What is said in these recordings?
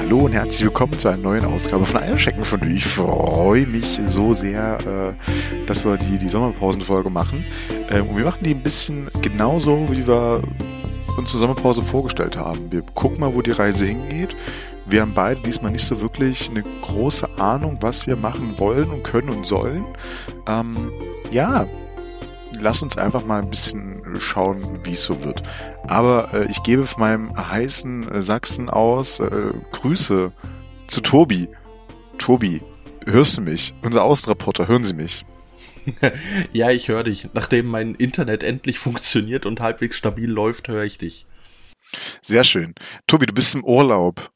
Hallo und herzlich willkommen zu einer neuen Ausgabe von Eierschecken von Ich freue mich so sehr, äh, dass wir die, die Sommerpausenfolge machen. Ähm, und wir machen die ein bisschen genauso, wie wir uns zur Sommerpause vorgestellt haben. Wir gucken mal, wo die Reise hingeht. Wir haben beide diesmal nicht so wirklich eine große Ahnung, was wir machen wollen und können und sollen. Ähm, ja, lass uns einfach mal ein bisschen schauen, wie es so wird. Aber äh, ich gebe von meinem heißen äh, Sachsen aus äh, Grüße zu Tobi. Tobi, hörst du mich? Unser Außenreporter, hören Sie mich? ja, ich höre dich. Nachdem mein Internet endlich funktioniert und halbwegs stabil läuft, höre ich dich. Sehr schön. Tobi, du bist im Urlaub.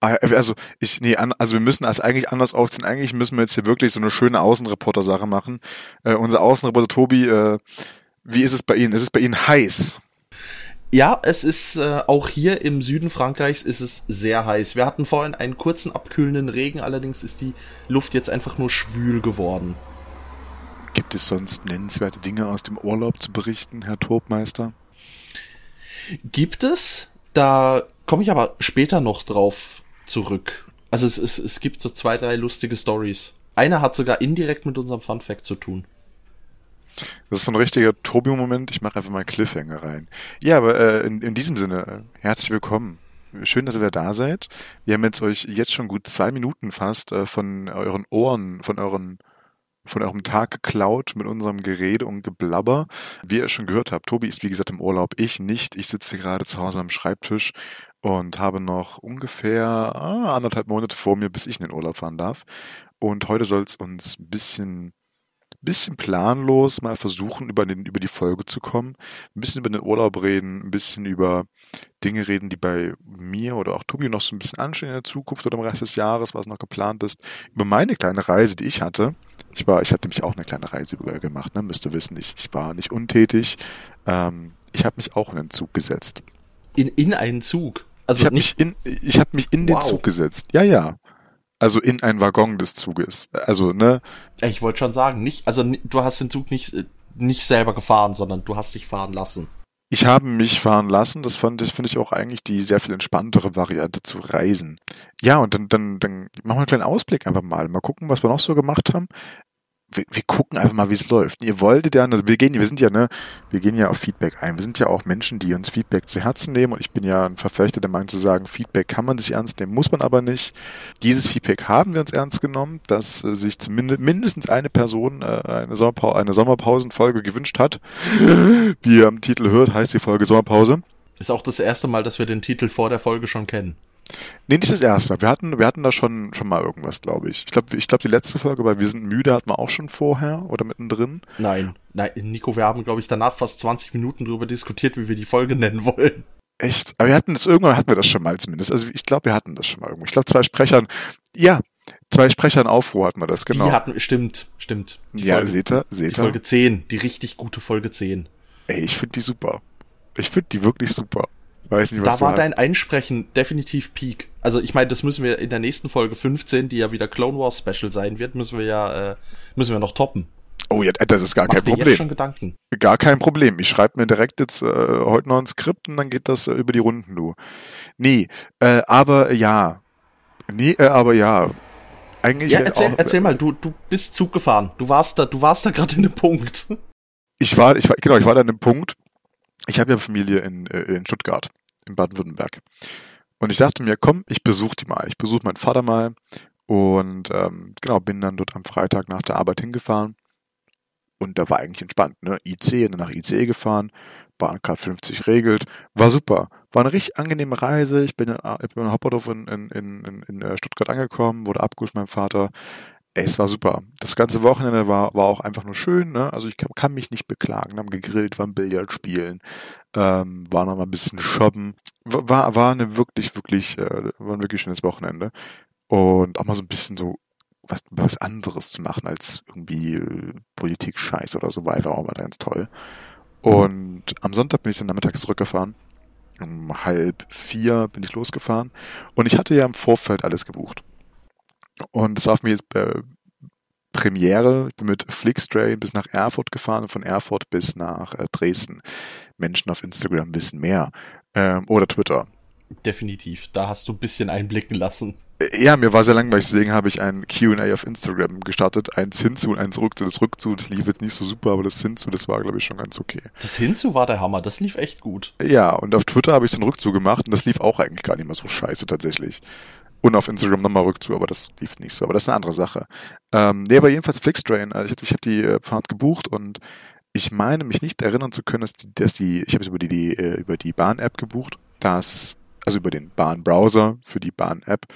Ah, also ich, nee, also wir müssen das eigentlich anders aufziehen. Eigentlich müssen wir jetzt hier wirklich so eine schöne Außenreporter-Sache machen. Äh, unser Außenreporter Tobi, äh, wie ist es bei Ihnen? Ist es bei Ihnen heiß? Ja, es ist äh, auch hier im Süden Frankreichs ist es sehr heiß. Wir hatten vorhin einen kurzen abkühlenden Regen, allerdings ist die Luft jetzt einfach nur schwül geworden. Gibt es sonst nennenswerte Dinge aus dem Urlaub zu berichten, Herr Tobmeister? Gibt es? Da komme ich aber später noch drauf zurück. Also es, es, es gibt so zwei, drei lustige Stories. Einer hat sogar indirekt mit unserem Fun Fact zu tun. Das ist so ein richtiger Tobi-Moment. Ich mache einfach mal einen Cliffhanger rein. Ja, aber äh, in, in diesem Sinne, äh, herzlich willkommen. Schön, dass ihr wieder da seid. Wir haben jetzt euch jetzt schon gut zwei Minuten fast äh, von euren Ohren, von euren von eurem Tag geklaut mit unserem Gerede und Geblabber. Wie ihr schon gehört habt, Tobi ist wie gesagt im Urlaub, ich nicht. Ich sitze gerade zu Hause am Schreibtisch und habe noch ungefähr ah, anderthalb Monate vor mir, bis ich in den Urlaub fahren darf. Und heute soll es uns ein bisschen, bisschen planlos mal versuchen, über, den, über die Folge zu kommen, ein bisschen über den Urlaub reden, ein bisschen über Dinge reden, die bei mir oder auch Tobi noch so ein bisschen anstehen in der Zukunft oder im Rest des Jahres, was noch geplant ist, über meine kleine Reise, die ich hatte. Ich war, ich hatte mich auch eine kleine Reise gemacht, ne? müsst ihr wissen, ich, ich war nicht untätig. Ähm, ich habe mich auch in den Zug gesetzt. In, in einen Zug? Also ich habe mich in, ich hab mich in den wow. Zug gesetzt. Ja, ja. Also in einen Waggon des Zuges. Also, ne? Ich wollte schon sagen, nicht, also du hast den Zug nicht, äh, nicht selber gefahren, sondern du hast dich fahren lassen. Ich habe mich fahren lassen. Das fand ich, finde ich auch eigentlich die sehr viel entspanntere Variante zu reisen. Ja, und dann, dann, dann machen wir einen kleinen Ausblick einfach mal. Mal gucken, was wir noch so gemacht haben wir, wir gucken einfach mal, wie es läuft. Ihr wolltet ja, also wir gehen, wir sind ja, ne, wir gehen ja auf Feedback ein. Wir sind ja auch Menschen, die uns Feedback zu Herzen nehmen und ich bin ja ein Verfechter der Meinung zu sagen, Feedback kann man sich ernst nehmen, muss man aber nicht. Dieses Feedback haben wir uns ernst genommen, dass äh, sich zumindest mindestens eine Person äh, eine, Sommerpause, eine Sommerpausenfolge gewünscht hat. Wie ihr am Titel hört, heißt die Folge Sommerpause. Ist auch das erste Mal, dass wir den Titel vor der Folge schon kennen. Nee, nicht das erste. Wir hatten, wir hatten da schon, schon mal irgendwas, glaube ich. Ich glaube, ich glaube, die letzte Folge bei Wir sind müde hatten wir auch schon vorher oder mittendrin. Nein, nein, Nico, wir haben, glaube ich, danach fast 20 Minuten darüber diskutiert, wie wir die Folge nennen wollen. Echt? Aber wir hatten das, irgendwann hatten wir das schon mal zumindest. Also ich glaube, wir hatten das schon mal irgendwo. Ich glaube, zwei Sprechern, ja, zwei Sprechern Aufruhr hatten wir das, genau. Die hatten, stimmt, stimmt. Die ja, Folge, seht ihr, seht ihr. Die Folge 10, die richtig gute Folge 10. Ey, ich finde die super. Ich finde die wirklich super. Weiß nicht, was da war hast. dein Einsprechen definitiv Peak. Also ich meine, das müssen wir in der nächsten Folge 15, die ja wieder Clone Wars Special sein wird, müssen wir ja äh, müssen wir noch toppen. Oh ja, das ist gar Mach kein Problem. Jetzt schon Gedanken. Gar kein Problem. Ich schreibe mir direkt jetzt äh, heute noch ein Skript und dann geht das äh, über die Runden, du. Nee, äh, aber ja. Nee, äh, aber ja. Eigentlich ja, erzähl, auch, erzähl mal, du, du bist Zug gefahren. Du warst da, du warst da gerade in einem Punkt. Ich war, ich war, genau, ich war da in einem Punkt. Ich habe ja Familie in, äh, in Stuttgart, in Baden-Württemberg. Und ich dachte mir, komm, ich besuche die mal. Ich besuche meinen Vater mal. Und ähm, genau, bin dann dort am Freitag nach der Arbeit hingefahren. Und da war eigentlich entspannt, ne? IC, dann nach ICE gefahren, Bahncard 50 regelt, war super. War eine richtig angenehme Reise. Ich bin, in, ich bin in Hauptbahnhof in, in, in, in äh, Stuttgart angekommen, wurde abgeholt von meinem Vater. Ey, es war super. Das ganze Wochenende war, war auch einfach nur schön. Ne? Also ich kann, kann mich nicht beklagen. Haben gegrillt, waren Billard spielen, ähm, war noch mal ein bisschen shoppen. War, war eine wirklich, wirklich, äh, war ein wirklich schönes Wochenende. Und auch mal so ein bisschen so was, was anderes zu machen als irgendwie äh, Politik-Scheiß oder so war einfach auch mal ganz toll. Und am Sonntag bin ich dann nachmittags zurückgefahren um halb vier bin ich losgefahren und ich hatte ja im Vorfeld alles gebucht. Und es war für mich jetzt äh, Premiere. Ich bin mit Flixtrain bis nach Erfurt gefahren und von Erfurt bis nach äh, Dresden. Menschen auf Instagram wissen mehr. Ähm, oder Twitter. Definitiv. Da hast du ein bisschen einblicken lassen. Äh, ja, mir war sehr langweilig, deswegen habe ich ein Q&A auf Instagram gestartet. Eins hinzu und eins zurück. Das Rückzu, das lief jetzt nicht so super, aber das hinzu, das war, glaube ich, schon ganz okay. Das hinzu war der Hammer. Das lief echt gut. Ja, und auf Twitter habe ich den Rückzu gemacht und das lief auch eigentlich gar nicht mal so scheiße tatsächlich. Und auf Instagram nochmal rückzu, aber das lief nicht so. Aber das ist eine andere Sache. Ähm, nee, aber jedenfalls Flixtrain. Also ich, habe die äh, Fahrt gebucht und ich meine mich nicht erinnern zu können, dass die, dass die ich habe es über die, die äh, über die Bahn-App gebucht, dass also über den Bahn-Browser für die Bahn-App,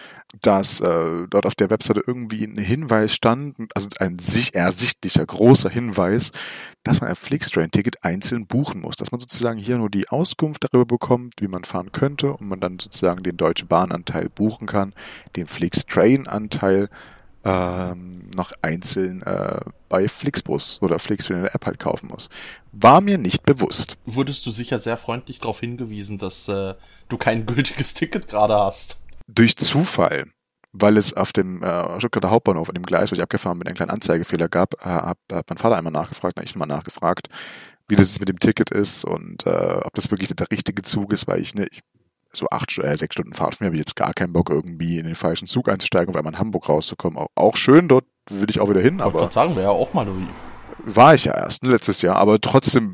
dass äh, dort auf der Webseite irgendwie ein Hinweis stand, also ein sich ersichtlicher großer Hinweis, dass man ein Flixtrain-Ticket einzeln buchen muss, dass man sozusagen hier nur die Auskunft darüber bekommt, wie man fahren könnte und man dann sozusagen den Deutsche Bahn-Anteil buchen kann, den Flixtrain-Anteil ähm, noch einzeln äh, bei Flixbus oder Flixtrain in der App halt kaufen muss. War mir nicht bewusst. Wurdest du sicher sehr freundlich darauf hingewiesen, dass äh, du kein gültiges Ticket gerade hast? Durch Zufall, weil es auf dem äh, Stuttgarter Hauptbahnhof, an dem Gleis, wo ich abgefahren bin, einen kleinen Anzeigefehler gab, äh, hat, hat mein Vater einmal nachgefragt, ich mal nachgefragt, wie das jetzt mit dem Ticket ist und äh, ob das wirklich der richtige Zug ist, weil ich, ne, ich so acht, äh, sechs Stunden Fahrt von mir habe ich jetzt gar keinen Bock, irgendwie in den falschen Zug einzusteigen, weil man in Hamburg rauszukommen. Auch, auch schön, dort will ich auch wieder hin, Ich aber gerade sagen, wäre ja auch mal war ich ja erst ne, letztes Jahr, aber trotzdem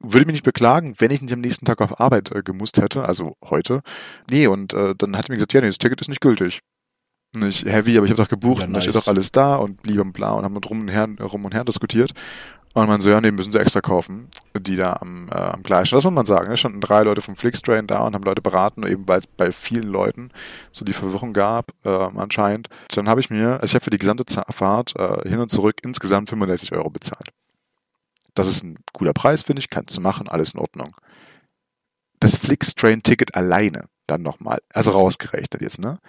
würde ich mich nicht beklagen, wenn ich nicht am nächsten Tag auf Arbeit äh, gemusst hätte, also heute. Nee, und äh, dann hat er mir gesagt, ja, nee, das Ticket ist nicht gültig. Nicht heavy, aber ich habe doch gebucht Ja, und da steht nice. doch alles da und blieb und bla und haben drum und her, rum und her diskutiert. Und man so, ja, nee, müssen sie extra kaufen, die da am, äh, am Gleis. Das muss man sagen. Es standen drei Leute vom Flixtrain da und haben Leute beraten, eben weil es bei vielen Leuten so die Verwirrung gab, äh, anscheinend. Dann habe ich mir, also ich habe für die gesamte Fahrt äh, hin und zurück insgesamt 65 Euro bezahlt. Das ist ein guter Preis, finde ich, kannst du machen, alles in Ordnung. Das Flixtrain-Ticket alleine, dann nochmal, also rausgerechnet jetzt, ne?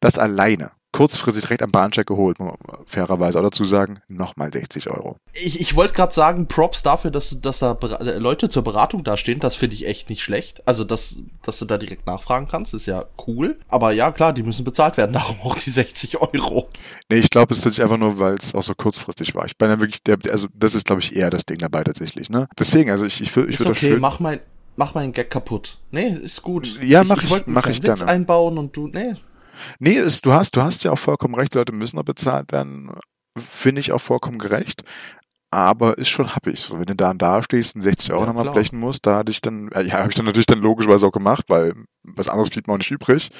Das alleine, kurzfristig direkt am Bahncheck geholt, muss man fairerweise auch dazu sagen, nochmal 60 Euro. Ich, ich wollte gerade sagen, Props dafür, dass, dass da äh, Leute zur Beratung dastehen, das finde ich echt nicht schlecht. Also, dass, dass du da direkt nachfragen kannst, ist ja cool. Aber ja, klar, die müssen bezahlt werden, darum auch die 60 Euro. Nee, ich glaube, es ist tatsächlich einfach nur, weil es auch so kurzfristig war. Ich bin ja wirklich, der, also das ist, glaube ich, eher das Ding dabei tatsächlich, ne? Deswegen, also ich, ich, würd- ich würde das okay, schön. mach mein, mach meinen Gag kaputt. Nee, ist gut. Ja, mach ich- wollte mach ich Witz gerne. einbauen und du, nee. Nee, ist, du hast, du hast ja auch vollkommen recht, die Leute müssen auch bezahlt werden. Finde ich auch vollkommen gerecht. Aber ist schon happig. So, wenn du da und da stehst und 60 Euro Ja, nochmal blechen musst, da hatte ich dann, äh, ja, habe ich dann natürlich dann logischerweise auch gemacht, weil was anderes blieb mir auch nicht übrig.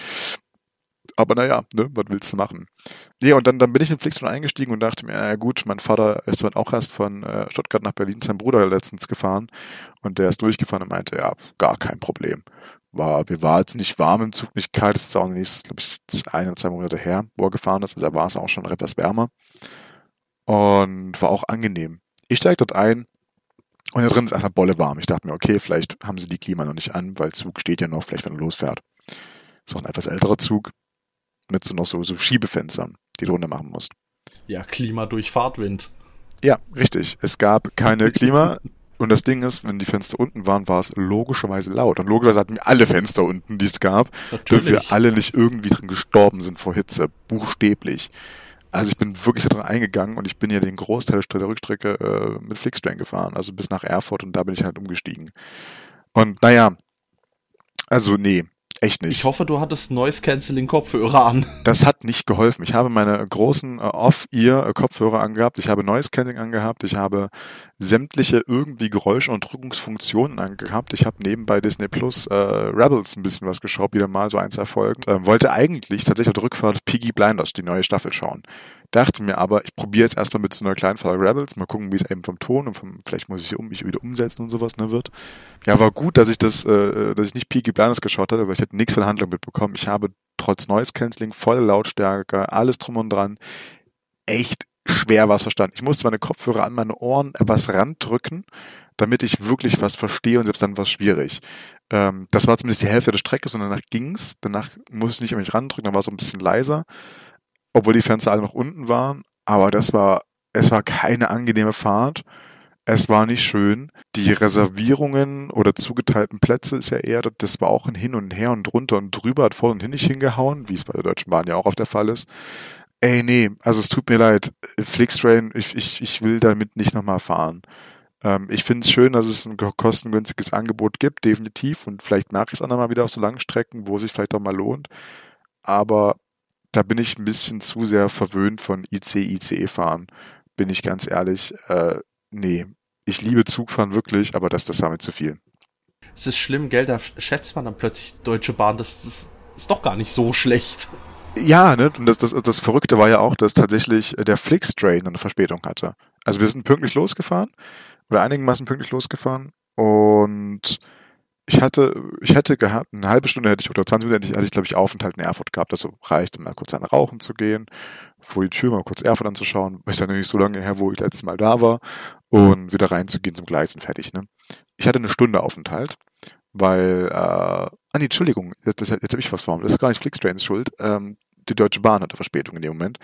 Aber naja, ne, was willst du machen? Nee, und dann, dann bin ich in Flixtrain eingestiegen und dachte mir, ja gut, mein Vater ist dann auch erst von äh, Stuttgart nach Berlin, sein Bruder letztens gefahren und der ist durchgefahren und meinte, ja, gar kein Problem. War, mir war jetzt nicht warm im Zug, nicht kalt, das ist auch nicht, glaube ich, ein oder zwei Monate her, wo er gefahren ist, also da war es auch schon etwas wärmer und war auch angenehm. Ich steige dort ein und da drin ist erstmal Bolle warm. Ich dachte mir, okay, vielleicht haben sie die Klima noch nicht an, weil Zug steht ja noch, vielleicht wenn er losfährt. Ist auch ein etwas älterer Zug mit so noch so, so Schiebefenstern, die du runter machen musst. Ja, Klima durch Fahrtwind. Ja, richtig. Es gab keine Klima. Und das Ding ist, wenn die Fenster unten waren, war es logischerweise laut. Und logischerweise hatten wir alle Fenster unten, die es gab, damit wir Natürlich. alle nicht irgendwie drin gestorben sind vor Hitze. Buchstäblich. Also ich bin wirklich da drin eingegangen und ich bin ja den Großteil der Stre- der Rückstrecke äh, mit Flixtrain gefahren, also bis nach Erfurt und da bin ich halt umgestiegen. Und naja, also nee, echt nicht. Ich hoffe, du hattest Noise Cancelling Kopfhörer an. Das hat nicht geholfen. Ich habe meine großen äh, Off-Ear-Kopfhörer angehabt, ich habe Noise Cancelling angehabt, ich habe sämtliche irgendwie Geräuschunterdrückungsfunktionen angehabt. Ich habe nebenbei Disney Plus äh, Rebels ein bisschen was geschaut, wieder mal so eins erfolgt. Ähm, wollte eigentlich tatsächlich auf der Rückfahrt Piggy Blinders, die neue Staffel, schauen. Dachte mir aber, ich probiere jetzt erstmal mit so einer kleinen Folge Rebels, mal gucken, wie es eben vom Ton und vom, vielleicht muss ich um, mich wieder umsetzen und sowas ne, wird. Ja, war gut, dass ich das, äh, dass ich nicht Peaky Blinders geschaut hatte, weil ich hätte nichts von Handlung mitbekommen. Ich habe trotz Noise Cancelling, volle Lautstärke, alles drum und dran, echt schwer was verstanden. Ich musste meine Kopfhörer an meine Ohren etwas randrücken, damit ich wirklich was verstehe und selbst dann war es schwierig. Ähm, das war zumindest die Hälfte der Strecke, und danach ging's. Danach musste ich nicht an mich randrücken, dann war es so ein bisschen leiser, obwohl die Fenster alle noch unten waren. Aber das war, es war keine angenehme Fahrt. Es war nicht schön. Die Reservierungen oder zugeteilten Plätze ist ja eher, das war auch ein Hin und Her und drunter und drüber, hat vor und hin nicht hingehauen, wie es bei der Deutschen Bahn ja auch auf der Fall ist. Ey, nee, also es tut mir leid. Flixtrain, ich, ich, ich will damit nicht nochmal fahren. Ähm, ich finde es schön, dass es ein kostengünstiges Angebot gibt, definitiv. Und vielleicht mache ich es auch nochmal wieder auf so langen Strecken, wo es sich vielleicht auch mal lohnt. Aber da bin ich ein bisschen zu sehr verwöhnt von IC, ICE fahren. Bin ich ganz ehrlich. Äh, nee, ich liebe Zugfahren wirklich, aber das, das war mir zu viel. Es ist schlimm, gell? Da schätzt man dann plötzlich Deutsche Bahn. Das, das ist doch gar nicht so schlecht. Ja, ne? Und das, das, das Verrückte war ja auch, dass tatsächlich der Flix-Train eine Verspätung hatte. Also wir sind pünktlich losgefahren oder einigermaßen pünktlich losgefahren und ich hatte, ich hätte gehabt, eine halbe Stunde hätte ich oder 20 Minuten hätte ich, hatte ich glaube ich, Aufenthalt in Erfurt gehabt. Also reichte mal kurz an Rauchen zu gehen, vor die Tür mal kurz Erfurt anzuschauen. Ist ja nicht so lange her, wo ich letztes Mal da war und wieder reinzugehen zum Gleis und fertig. Ne? Ich hatte eine Stunde Aufenthalt, weil, äh, ah nee, Entschuldigung, jetzt, jetzt habe ich was vor. Das ist gar nicht Flixtrains Schuld. Ähm, die Deutsche Bahn hatte Verspätung in dem Moment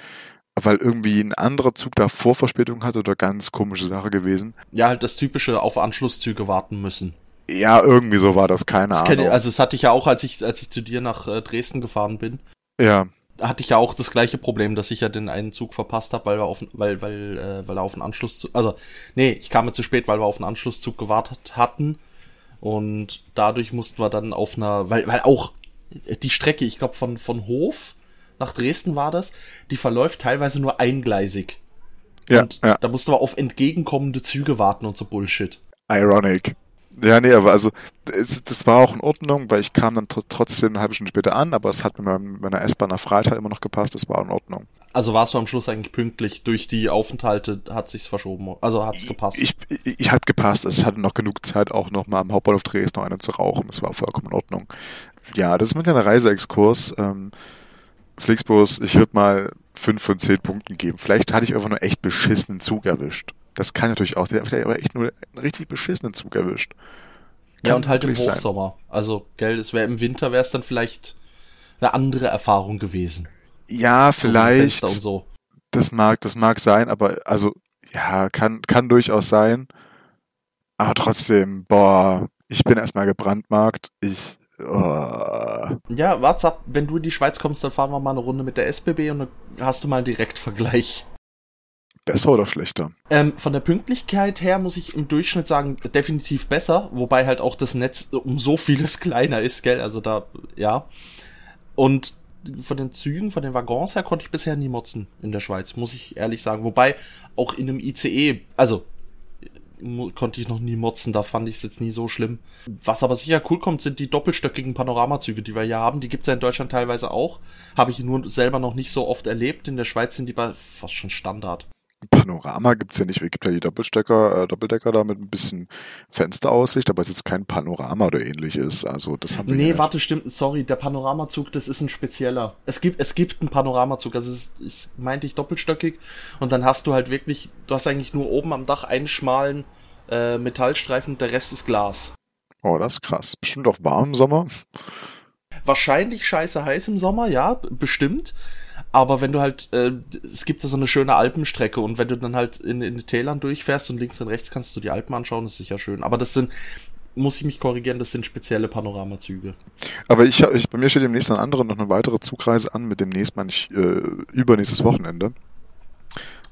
weil irgendwie ein anderer Zug da Vorverspätung hatte oder ganz komische Sache gewesen. Ja, halt das typische auf Anschlusszüge warten müssen. Ja, irgendwie so war das, keine das Ahnung. Ich, also das hatte ich ja auch, als ich, als ich zu dir nach äh, Dresden gefahren bin. Ja. Da hatte ich ja auch das gleiche Problem, dass ich ja den einen Zug verpasst habe, weil wir auf, weil, weil, äh, weil er auf einen Anschlusszug, also, nee, ich kam mir zu spät, weil wir auf einen Anschlusszug gewartet hatten. Und dadurch mussten wir dann auf einer, weil, weil auch die Strecke, ich glaube, von, von Hof nach Dresden war das, die verläuft teilweise nur eingleisig. Ja, und ja. da musst du aber auf entgegenkommende Züge warten und so Bullshit. Ironic. Ja, nee, aber also das war auch in Ordnung, weil ich kam dann trotzdem eine halbe Stunde später an, aber es hat mit meiner S-Bahn nach Freitag immer noch gepasst, das war in Ordnung. Also warst du am Schluss eigentlich pünktlich, durch die Aufenthalte hat sich's verschoben, also hat's gepasst? Ich, ich, ich hat gepasst, es hatte noch genug Zeit auch noch mal am Hauptbahnhof Dresden noch einen zu rauchen, das war vollkommen in Ordnung. Ja, das ist mit einer Reiseexkurs, ähm, Flixbus, ich würde mal fünf von zehn Punkten geben. Vielleicht hatte ich einfach nur echt beschissenen Zug erwischt. Das kann natürlich auch. Der hat aber echt nur einen richtig beschissenen Zug erwischt. Kann ja, und halt im Hochsommer. Sein. Also, gell, es wäre im Winter wäre es dann vielleicht eine andere Erfahrung gewesen. Ja, vielleicht. So und so. Das mag, das mag sein, aber also, ja, kann, kann durchaus sein. Aber trotzdem, boah, ich bin erstmal gebrandmarkt. Ich, Oh. Ja, ab, wenn du in die Schweiz kommst, dann fahren wir mal eine Runde mit der SBB und dann hast du mal einen Direktvergleich. Besser oder schlechter? Ähm, von der Pünktlichkeit her muss ich im Durchschnitt sagen, definitiv besser, wobei halt auch das Netz um so vieles kleiner ist, gell? Also da, ja. Und von den Zügen, von den Waggons her konnte ich bisher nie motzen in der Schweiz, muss ich ehrlich sagen. Wobei auch in einem ICE, also konnte ich noch nie motzen, da fand ich es jetzt nie so schlimm. Was aber sicher cool kommt, sind die doppelstöckigen Panoramazüge, die wir hier haben. Die gibt's ja in Deutschland teilweise auch. Habe ich nur selber noch nicht so oft erlebt. In der Schweiz sind die bei fast schon Standard. Panorama gibt's ja nicht. Es gibt ja die Doppelstecker, äh, Doppeldecker da mit ein bisschen Fensteraussicht, aber es ist jetzt kein Panorama oder ähnliches. Also das haben wir Nee, warte, stimmt, sorry, der Panoramazug, das ist ein spezieller. Es gibt, es gibt einen Panoramazug, also es ist, ist meinte ich doppelstöckig und dann hast du halt wirklich, du hast eigentlich nur oben am Dach einen schmalen äh, Metallstreifen und der Rest ist Glas. Oh, das ist krass. Bestimmt auch warm im Sommer. Wahrscheinlich scheiße heiß im Sommer, ja, bestimmt. Aber wenn du halt, äh, es gibt da so eine schöne Alpenstrecke und wenn du dann halt in, in den Tälern durchfährst und links und rechts kannst du die Alpen anschauen, das ist sicher schön. Aber das sind, muss ich mich korrigieren, das sind spezielle Panoramazüge. Aber ich, ich bei mir steht demnächst ein anderer noch eine weitere Zugreise an, mit demnächst meine ich äh, übernächstes Wochenende.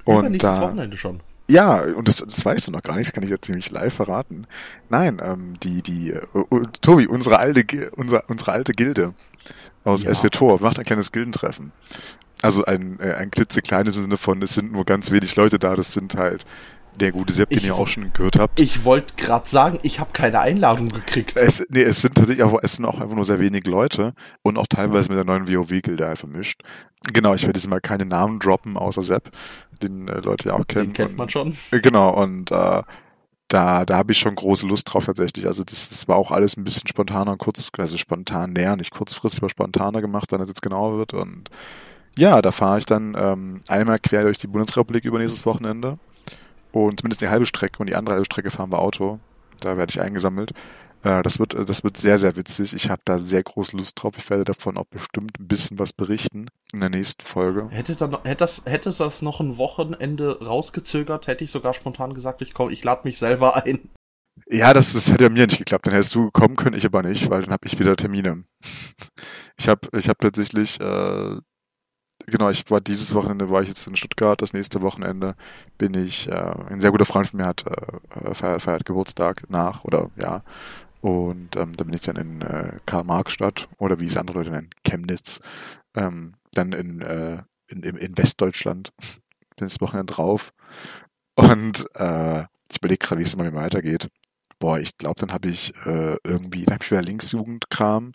Und übernächstes da, Wochenende schon. Ja, und das, das weißt du noch gar nicht, das kann ich jetzt ziemlich live verraten. Nein, ähm, die, die, uh, Tobi, unsere alte, unsere, unsere alte Gilde aus ja. SW Tor macht ein kleines Gildentreffen. Also ein, äh, ein klitzekleines im Sinne von, es sind nur ganz wenig Leute da, das sind halt der gute Sepp, den ihr auch schon gehört habt. Ich wollte gerade sagen, ich habe keine Einladung gekriegt. Es, nee, es sind tatsächlich auch, es sind auch einfach nur sehr wenige Leute und auch teilweise mit der neuen WoW-Gilde vermischt. Genau, ich werde jetzt mal keine Namen droppen, außer Sepp, den äh, Leute ja auch kennen. Den kennt und, man schon. Äh, genau, und äh, da, da habe ich schon große Lust drauf tatsächlich. Also das, das war auch alles ein bisschen spontaner, kurz, also spontan näher, nicht kurzfristig, aber spontaner gemacht, wenn es jetzt genauer wird. Und ja, da fahre ich dann ähm, einmal quer durch die Bundesrepublik übernächstes Wochenende. Und zumindest die halbe Strecke und die andere halbe Strecke fahren wir Auto. Da werde ich eingesammelt. Äh, das wird, das wird sehr, sehr witzig. Ich habe da sehr große Lust drauf. Ich werde davon auch bestimmt ein bisschen was berichten in der nächsten Folge. Hätte, dann, hätte, das, hätte das noch ein Wochenende rausgezögert, hätte ich sogar spontan gesagt, ich komm, ich lade mich selber ein. Ja, das, das hätte mir nicht geklappt. Dann hättest du kommen können, ich aber nicht, weil dann habe ich wieder Termine. Ich habe ich hab tatsächlich, äh, genau, ich war dieses Wochenende war ich jetzt in Stuttgart, das nächste Wochenende bin ich, äh, ein sehr guter Freund von mir hat äh, feiert, feiert Geburtstag nach oder ja. Und ähm, da bin ich dann in äh, Karl-Marx-Stadt oder wie es andere Leute nennen, Chemnitz. Ähm, dann in, äh, in, in, in Westdeutschland. bin das Wochenende drauf. Und äh, ich überlege gerade, wie es immer weitergeht boah, ich glaube, dann habe ich äh, irgendwie, dann habe ich wieder Linksjugendkram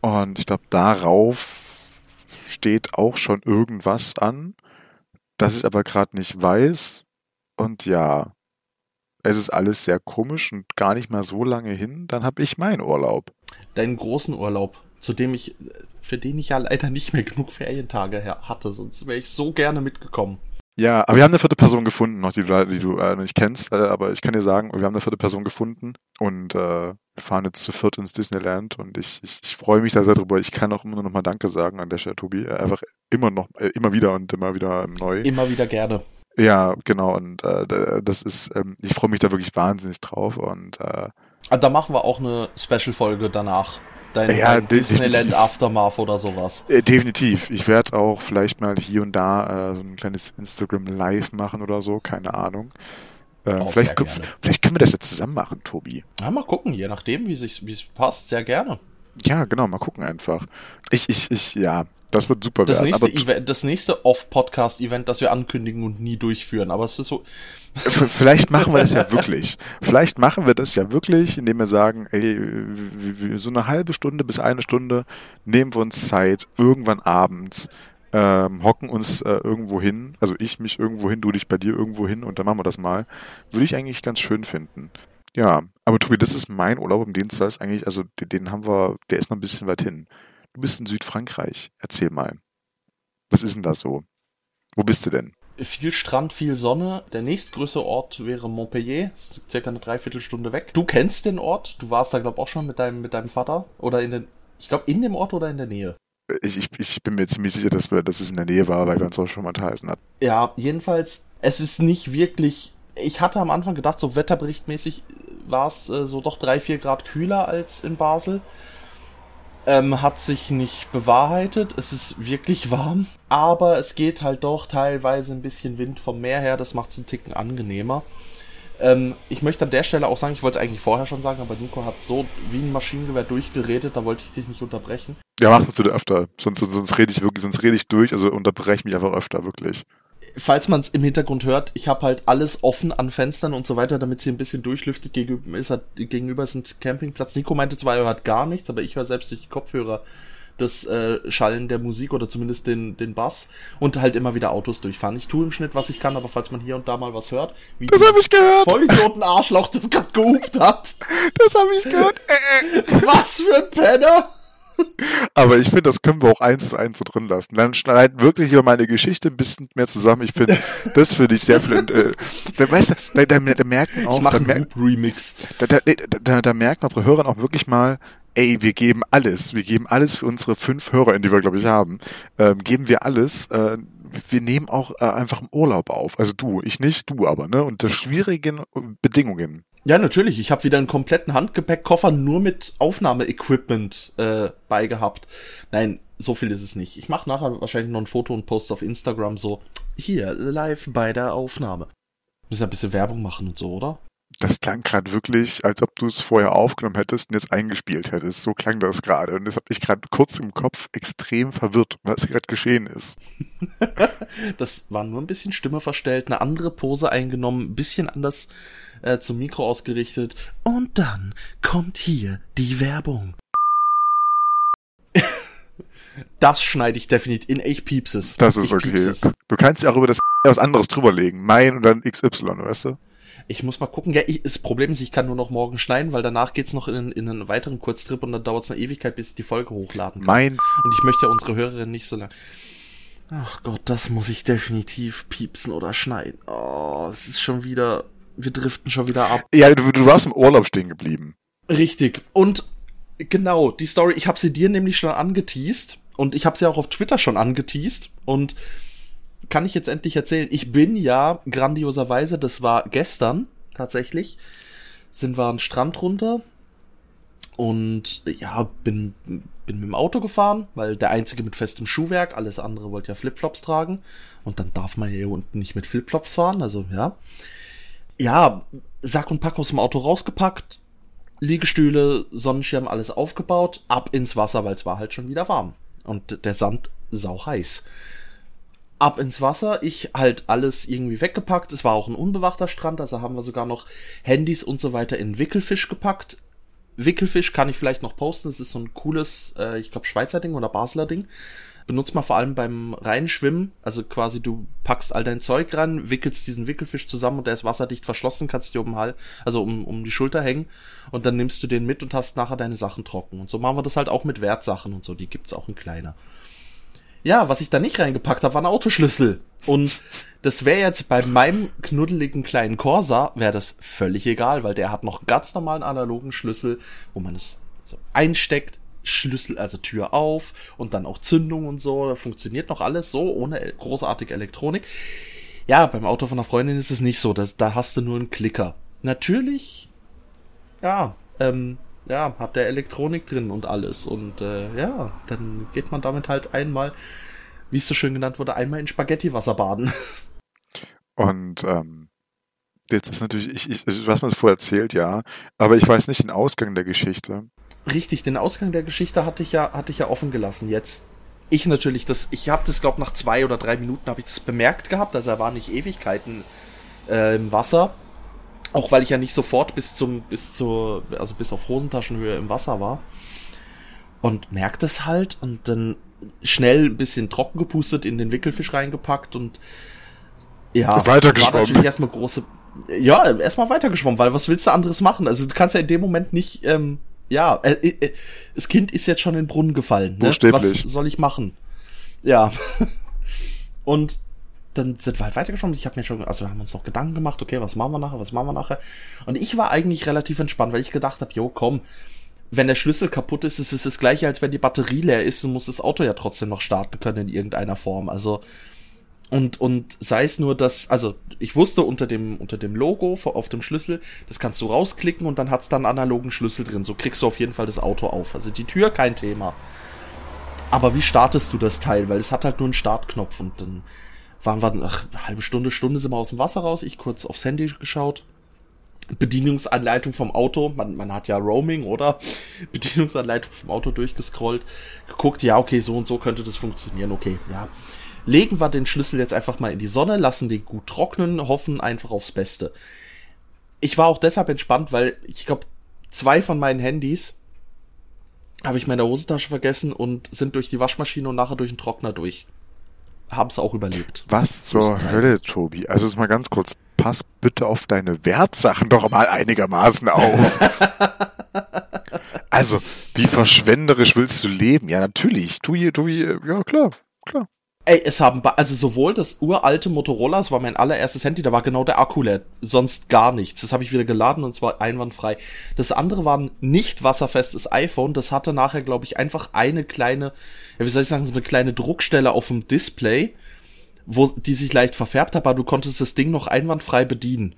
und ich glaube, darauf steht auch schon irgendwas an, das ich aber gerade nicht weiß. Und ja, es ist alles sehr komisch und gar nicht mal so lange hin, dann habe ich meinen Urlaub. Deinen großen Urlaub, zu dem ich, für den ich ja leider nicht mehr genug Ferientage hatte, sonst wäre ich so gerne mitgekommen. Ja, aber wir haben eine vierte Person gefunden, noch die du, die du äh, nicht kennst, äh, aber ich kann dir sagen, wir haben eine vierte Person gefunden und äh, fahren jetzt zu viert ins Disneyland und ich, ich, ich freue mich da sehr drüber. Ich kann auch immer noch mal Danke sagen an der Stelle, Tobi. Äh, einfach immer noch, äh, immer wieder und immer wieder neu. Immer wieder gerne. Ja, genau. Und äh, das ist, ähm, ich freue mich da wirklich wahnsinnig drauf und äh, ah, da machen wir auch eine Special-Folge danach. Dein, ja, dein Disneyland Aftermath oder sowas. Äh, definitiv. Ich werde auch vielleicht mal hier und da äh, so ein kleines Instagram Live machen oder so, keine Ahnung. Äh, vielleicht, vielleicht können wir das jetzt zusammen machen, Tobi. Ja, mal gucken, je nachdem, wie es passt, sehr gerne. Ja, genau, mal gucken einfach. Ich, ich, ich, ja, das wird super das werden. Nächste Event, das nächste Off-Podcast-Event, das wir ankündigen und nie durchführen. Aber es ist so. Vielleicht machen wir das ja wirklich. Vielleicht machen wir das ja wirklich, indem wir sagen, ey, so eine halbe Stunde bis eine Stunde nehmen wir uns Zeit, irgendwann abends, ähm, hocken uns äh, irgendwo hin, also ich mich irgendwo hin, du dich bei dir irgendwo hin und dann machen wir das mal. Würde ich eigentlich ganz schön finden. Ja, aber Tobi, das ist mein Urlaub im Dienst, das ist eigentlich, also den, den haben wir, der ist noch ein bisschen weit hin. Du bist in Südfrankreich. Erzähl mal. Was ist denn da so? Wo bist du denn? Viel Strand, viel Sonne. Der nächstgrößere Ort wäre Montpellier. Ist circa eine Dreiviertelstunde weg. Du kennst den Ort. Du warst da, glaube ich, auch schon mit deinem, mit deinem Vater. Oder in den, ich glaube, in dem Ort oder in der Nähe. Ich, ich, ich bin mir ziemlich sicher, dass, wir, dass es in der Nähe war, weil wir uns auch schon mal unterhalten hatten. Ja, jedenfalls, es ist nicht wirklich. Ich hatte am Anfang gedacht, so wetterberichtmäßig war es äh, so doch drei, vier Grad kühler als in Basel ähm, hat sich nicht bewahrheitet. Es ist wirklich warm, aber es geht halt doch teilweise ein bisschen Wind vom Meer her. Das macht es einen Ticken angenehmer. Ähm, ich möchte an der Stelle auch sagen, ich wollte es eigentlich vorher schon sagen, aber Nico hat so wie ein Maschinengewehr durchgeredet, da wollte ich dich nicht unterbrechen. Ja, mach das bitte öfter, sonst, sonst rede ich wirklich, sonst rede ich durch, also unterbreche mich einfach öfter, wirklich falls man es im Hintergrund hört, ich habe halt alles offen an Fenstern und so weiter, damit sie ein bisschen durchlüftet gegenüber ist. Halt, gegenüber ist ein Campingplatz. Nico meinte zwar, er hört gar nichts, aber ich höre selbst durch die Kopfhörer das äh, Schallen der Musik oder zumindest den, den Bass und halt immer wieder Autos durchfahren. Ich tue im Schnitt, was ich kann, aber falls man hier und da mal was hört, wie das habe ich gehört. Vollidioten Arschloch das gerade gehupt hat. Das habe ich gehört. was für ein Penner. Aber ich finde, das können wir auch eins zu eins so drin lassen. Dann schneiden wirklich über meine Geschichte ein bisschen mehr zusammen. Ich finde, das finde ich sehr viel. Äh, da, weißt du, da, da, da merken auch. Ich mache einen Remix. Da, da, da, da merken unsere Hörer auch wirklich mal, ey, wir geben alles. Wir geben alles für unsere fünf Hörer, die wir, glaube ich, haben. Ähm, geben wir alles. Äh, wir nehmen auch äh, einfach im Urlaub auf. Also du, ich nicht, du aber, ne? Unter schwierigen Bedingungen. Ja, natürlich. Ich habe wieder einen kompletten Handgepäckkoffer nur mit Aufnahmeequipment äh, beigehabt. Nein, so viel ist es nicht. Ich mache nachher wahrscheinlich noch ein Foto und post auf Instagram so, hier, live bei der Aufnahme. Müssen ein bisschen Werbung machen und so, oder? Das klang gerade wirklich, als ob du es vorher aufgenommen hättest und jetzt eingespielt hättest. So klang das gerade. Und das hat mich gerade kurz im Kopf extrem verwirrt, was gerade geschehen ist. das war nur ein bisschen Stimme verstellt, eine andere Pose eingenommen, ein bisschen anders äh, zum Mikro ausgerichtet. Und dann kommt hier die Werbung. das schneide ich definitiv in echt Piepses. Das ist ich okay. Du kannst ja auch über das was anderes drüberlegen. Mein und dann XY, weißt du? Ich muss mal gucken. Ja, ich, das Problem ist, ich kann nur noch morgen schneiden, weil danach geht's noch in, in einen weiteren Kurztrip und dann dauert's eine Ewigkeit, bis ich die Folge hochladen kann. Mein. Und ich möchte ja unsere Hörerin nicht so lange. Ach Gott, das muss ich definitiv piepsen oder schneiden. Oh, es ist schon wieder wir driften schon wieder ab. Ja, du, du warst im Urlaub stehen geblieben. Richtig. Und genau, die Story, ich habe sie dir nämlich schon angeteased und ich habe sie auch auf Twitter schon angeteased und kann ich jetzt endlich erzählen. Ich bin ja grandioserweise, das war gestern tatsächlich, sind wir an Strand runter und ja, bin, bin mit dem Auto gefahren, weil der einzige mit festem Schuhwerk, alles andere wollte ja Flipflops tragen und dann darf man hier unten nicht mit Flipflops fahren, also ja. Ja, Sack und Pack aus dem Auto rausgepackt, Liegestühle, Sonnenschirm, alles aufgebaut, ab ins Wasser, weil es war halt schon wieder warm. Und der Sand sau heiß. Ab ins Wasser, ich halt alles irgendwie weggepackt. Es war auch ein unbewachter Strand, also haben wir sogar noch Handys und so weiter in Wickelfisch gepackt. Wickelfisch kann ich vielleicht noch posten, das ist so ein cooles, äh, ich glaube Schweizer Ding oder Basler Ding benutzt man vor allem beim Reinschwimmen. Also quasi du packst all dein Zeug ran, wickelst diesen Wickelfisch zusammen und der ist wasserdicht verschlossen, kannst dir um Hals, also um, um die Schulter hängen und dann nimmst du den mit und hast nachher deine Sachen trocken. Und so machen wir das halt auch mit Wertsachen und so. Die gibt's auch in kleiner. Ja, was ich da nicht reingepackt habe, war ein Autoschlüssel. Und das wäre jetzt bei meinem knuddeligen kleinen Corsa, wäre das völlig egal, weil der hat noch ganz normalen analogen Schlüssel, wo man es so einsteckt, Schlüssel, also Tür auf und dann auch Zündung und so. Da funktioniert noch alles so, ohne großartige Elektronik. Ja, beim Auto von einer Freundin ist es nicht so. Das, da hast du nur einen Klicker. Natürlich, ja, ähm, ja, hat der Elektronik drin und alles. Und äh, ja, dann geht man damit halt einmal, wie es so schön genannt wurde, einmal in Spaghettiwasser baden. Und ähm, jetzt ist natürlich, ich, ich, hast mir das vorher erzählt, ja, aber ich weiß nicht den Ausgang der Geschichte. Richtig, den Ausgang der Geschichte hatte ich ja, hatte ich ja offen gelassen. Jetzt ich natürlich das, ich habe das glaube nach zwei oder drei Minuten habe ich das bemerkt gehabt, also er war nicht Ewigkeiten äh, im Wasser, auch weil ich ja nicht sofort bis zum, bis zur, also bis auf Hosentaschenhöhe im Wasser war und merkt es halt und dann schnell ein bisschen trocken gepustet in den Wickelfisch reingepackt und ja, weitergeschwommen. war natürlich erstmal große, ja, erstmal weitergeschwommen, weil was willst du anderes machen? Also du kannst ja in dem Moment nicht ähm, ja, äh, äh, das Kind ist jetzt schon in den Brunnen gefallen. Ne? Was soll ich machen? Ja. Und dann sind wir halt weitergeschwommen. Ich habe mir schon, also wir haben uns noch Gedanken gemacht, okay, was machen wir nachher, was machen wir nachher? Und ich war eigentlich relativ entspannt, weil ich gedacht habe, jo, komm, wenn der Schlüssel kaputt ist, ist es das gleiche, als wenn die Batterie leer ist, dann muss das Auto ja trotzdem noch starten können in irgendeiner Form. Also und, und sei es nur, dass, also ich wusste unter dem, unter dem Logo auf dem Schlüssel, das kannst du rausklicken und dann hat's dann analogen Schlüssel drin. So kriegst du auf jeden Fall das Auto auf. Also die Tür kein Thema. Aber wie startest du das Teil? Weil es hat halt nur einen Startknopf und dann waren wir, ach, eine halbe Stunde, Stunde sind wir aus dem Wasser raus. Ich kurz aufs Handy geschaut. Bedienungsanleitung vom Auto. Man, man hat ja Roaming, oder? Bedienungsanleitung vom Auto durchgescrollt. Geguckt, ja, okay, so und so könnte das funktionieren. Okay, ja legen wir den Schlüssel jetzt einfach mal in die Sonne, lassen den gut trocknen, hoffen einfach aufs Beste. Ich war auch deshalb entspannt, weil ich glaube, zwei von meinen Handys habe ich meine Hosentasche vergessen und sind durch die Waschmaschine und nachher durch den Trockner durch. Haben es auch überlebt. Was zur Hölle, Tobi? Also jetzt mal ganz kurz, pass bitte auf deine Wertsachen doch mal einigermaßen auf. also, wie verschwenderisch willst du leben? Ja, natürlich. Tu hier, ja klar, klar. Ey, es haben, also sowohl das uralte Motorola, das war mein allererstes Handy, da war genau der Akku leer, sonst gar nichts. Das habe ich wieder geladen und zwar einwandfrei. Das andere war ein nicht wasserfestes iPhone, das hatte nachher, glaube ich, einfach eine kleine, wie soll ich sagen, so eine kleine Druckstelle auf dem Display, wo die sich leicht verfärbt hat, aber du konntest das Ding noch einwandfrei bedienen.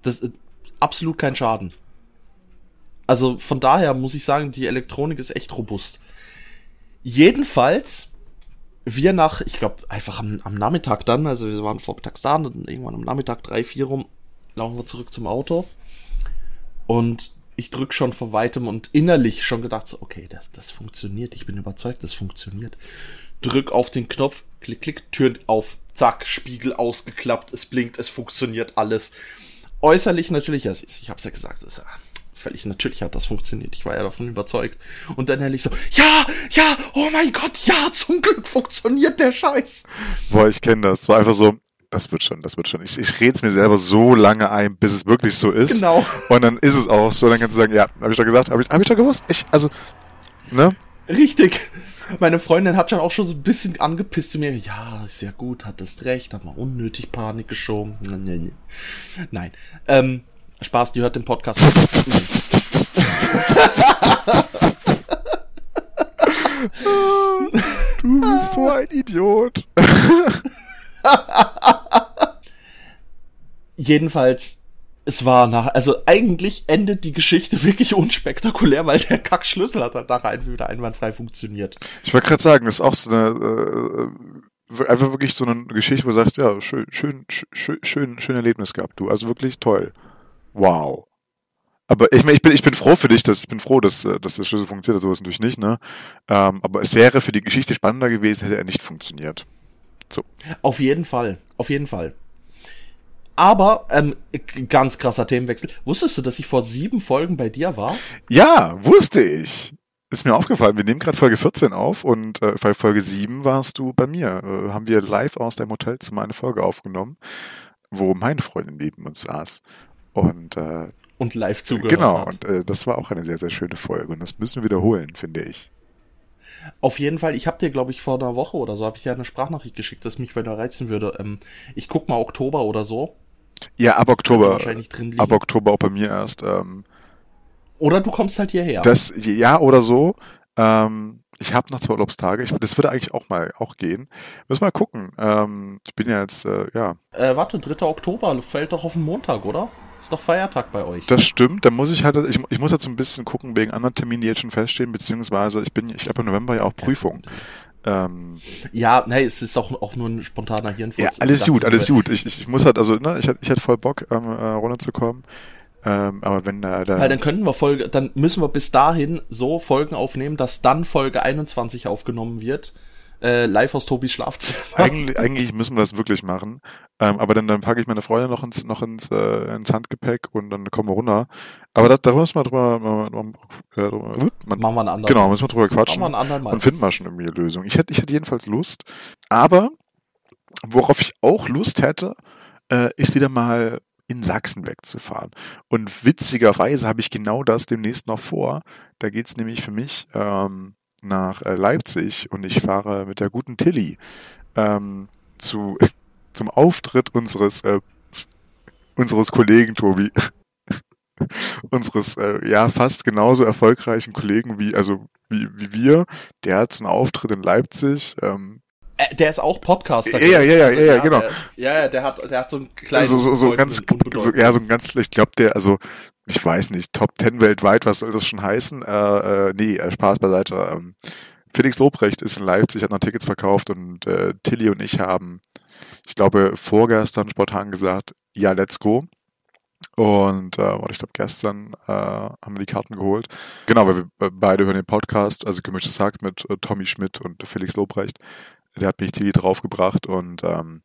Das ist absolut kein Schaden. Also von daher muss ich sagen, die Elektronik ist echt robust. Jedenfalls wir nach, ich glaube, einfach am, am Nachmittag dann, also wir waren vormittags da und irgendwann am Nachmittag drei, vier rum, laufen wir zurück zum Auto. Und ich drück schon vor weitem und innerlich schon gedacht so, okay, das, das funktioniert. Ich bin überzeugt, das funktioniert. Drück auf den Knopf, klick, klick, Tür auf, zack, Spiegel ausgeklappt, es blinkt, es funktioniert alles. Äußerlich natürlich, ja, ich hab's ja gesagt, das ist ja völlig natürlich hat das funktioniert. Ich war ja davon überzeugt. Und dann ehrlich so, ja, ja, oh mein Gott, ja, zum Glück funktioniert der Scheiß. Boah, ich kenne das. war einfach so, das wird schon, das wird schon. Ich, ich rede es mir selber so lange ein, bis es wirklich so ist. Genau. Und dann ist es auch so. Dann kannst du sagen, ja, habe ich doch gesagt, habe ich, hab ich doch gewusst. Ich, also, ne? Richtig. Meine Freundin hat schon auch schon so ein bisschen angepisst zu mir. Ja, ja gut, hattest recht, hat mal unnötig Panik geschoben. Nein. Ähm, Spaß, die hört den Podcast. du bist so ein Idiot. Jedenfalls, es war nach, also eigentlich endet die Geschichte wirklich unspektakulär, weil der Kackschlüssel hat halt nachher wieder einwandfrei funktioniert. Ich wollte gerade sagen, das ist auch so eine, äh, einfach wirklich so eine Geschichte, wo du sagst, ja, schön, schön, schön, schön, schön Erlebnis gehabt, du. Also wirklich toll. Wow. Aber ich ich bin, ich bin froh für dich, dass ich bin froh, dass, äh, dass der Schlüssel funktioniert, sowas natürlich nicht, ne? Ähm, aber es wäre für die Geschichte spannender gewesen, hätte er nicht funktioniert. So. Auf jeden Fall, auf jeden Fall. Aber, ähm, ganz krasser Themenwechsel. Wusstest du, dass ich vor sieben Folgen bei dir war? Ja, wusste ich. Ist mir aufgefallen. Wir nehmen gerade Folge 14 auf und äh, bei Folge 7 warst du bei mir. Äh, haben wir live aus deinem Hotelzimmer eine Folge aufgenommen, wo meine Freundin neben uns saß. Und, äh, und live zugehört Genau, hat. und äh, das war auch eine sehr, sehr schöne Folge. Und das müssen wir wiederholen, finde ich. Auf jeden Fall, ich habe dir, glaube ich, vor einer Woche oder so, habe ich dir eine Sprachnachricht geschickt, dass mich wieder reizen würde. Ähm, ich guck mal Oktober oder so. Ja, ab Oktober. Wahrscheinlich drin liegen. Ab Oktober auch bei mir erst. Ähm, Oder du kommst halt hierher. das, ja oder so. Ähm, ich habe noch zwei Urlaubstage. Ich, das würde eigentlich auch mal auch gehen. Müssen wir mal gucken. Ähm, ich bin ja jetzt, äh, ja, Äh, warte, 3. Oktober fällt doch auf den Montag, oder? Ist doch Feiertag bei euch. das stimmt. Da muss ich halt, ich, ich muss jetzt so ein bisschen gucken wegen anderen Terminen, die jetzt schon feststehen, beziehungsweise ich bin, ich habe im November ja auch Prüfung. Ähm, ja, nee, es ist auch, auch nur ein spontaner Hirnfurz. ja, alles gut, alles nur, gut. Ich, ich, ich muss halt, also, ne, ich hätte ich voll Bock, ähm, äh, runterzukommen. Ähm, aber wenn da, da Weil dann könnten wir Folge, dann müssen wir bis dahin so Folgen aufnehmen, dass dann Folge 21 aufgenommen wird. Äh, live aus Tobis Schlafzimmer. eigentlich, eigentlich müssen wir das wirklich machen. Ähm, aber dann, dann packe ich meine Freundin noch ins, noch ins, äh, ins Handgepäck und dann kommen wir runter. Aber da, müssen wir drüber, mal- äh, drüber man, Machen wir einen anderen. genau, müssen wir drüber quatschen. Machen wir einen anderen Mal. und finden wir schon irgendwie eine Lösung. Ich hätte, ich hätte jedenfalls Lust. Aber worauf ich auch Lust hätte, äh, ist wieder mal in Sachsen wegzufahren. Und witzigerweise habe ich genau das demnächst noch vor. Da geht's nämlich für mich ähm, nach äh, Leipzig und ich fahre mit der guten Tilly ähm, zu, zum Auftritt unseres äh, unseres Kollegen Tobi. unseres äh, ja fast genauso erfolgreichen Kollegen wie also wie, wie wir. Der hat einen Auftritt in Leipzig. Ähm, Äh, der ist auch Podcaster. Ja, ja, ja, Also, ja, ja, genau. Ja, ja, der hat, der hat so einen kleinen. also so, so ganz so, ja so ein ganz ich glaube der also ich weiß nicht Top 10 weltweit was soll das schon heißen äh, äh, nee äh, Spaß beiseite ähm, Felix Lobrecht ist in Leipzig hat noch Tickets verkauft und äh, Tilly und ich haben ich glaube vorgestern spontan gesagt ja let's go und äh, ich glaube gestern äh, haben wir die Karten geholt genau weil wir äh, beide hören den Podcast also gemischtes Hack mit äh, Tommy Schmidt und Felix Lobrecht der hat mich Tilly draufgebracht und ähm,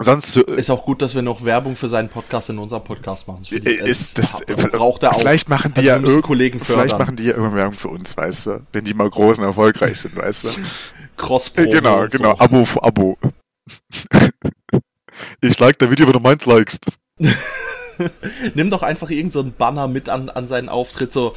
sonst äh, Ist auch gut, dass wir noch Werbung für seinen Podcast in unserem Podcast machen. Das finde ich- Äh, ist das, braucht er auch. Vielleicht machen die Also ja Kollegen vielleicht fördern. machen die ja irgendwann Werbung für uns, weißt du, wenn die mal groß und erfolgreich sind, weißt du. cross Äh, genau, genau, Abo für Abo. ich like dein Video, wenn du meins likest. Nimm doch einfach irgend so einen Banner mit an, an seinen Auftritt, so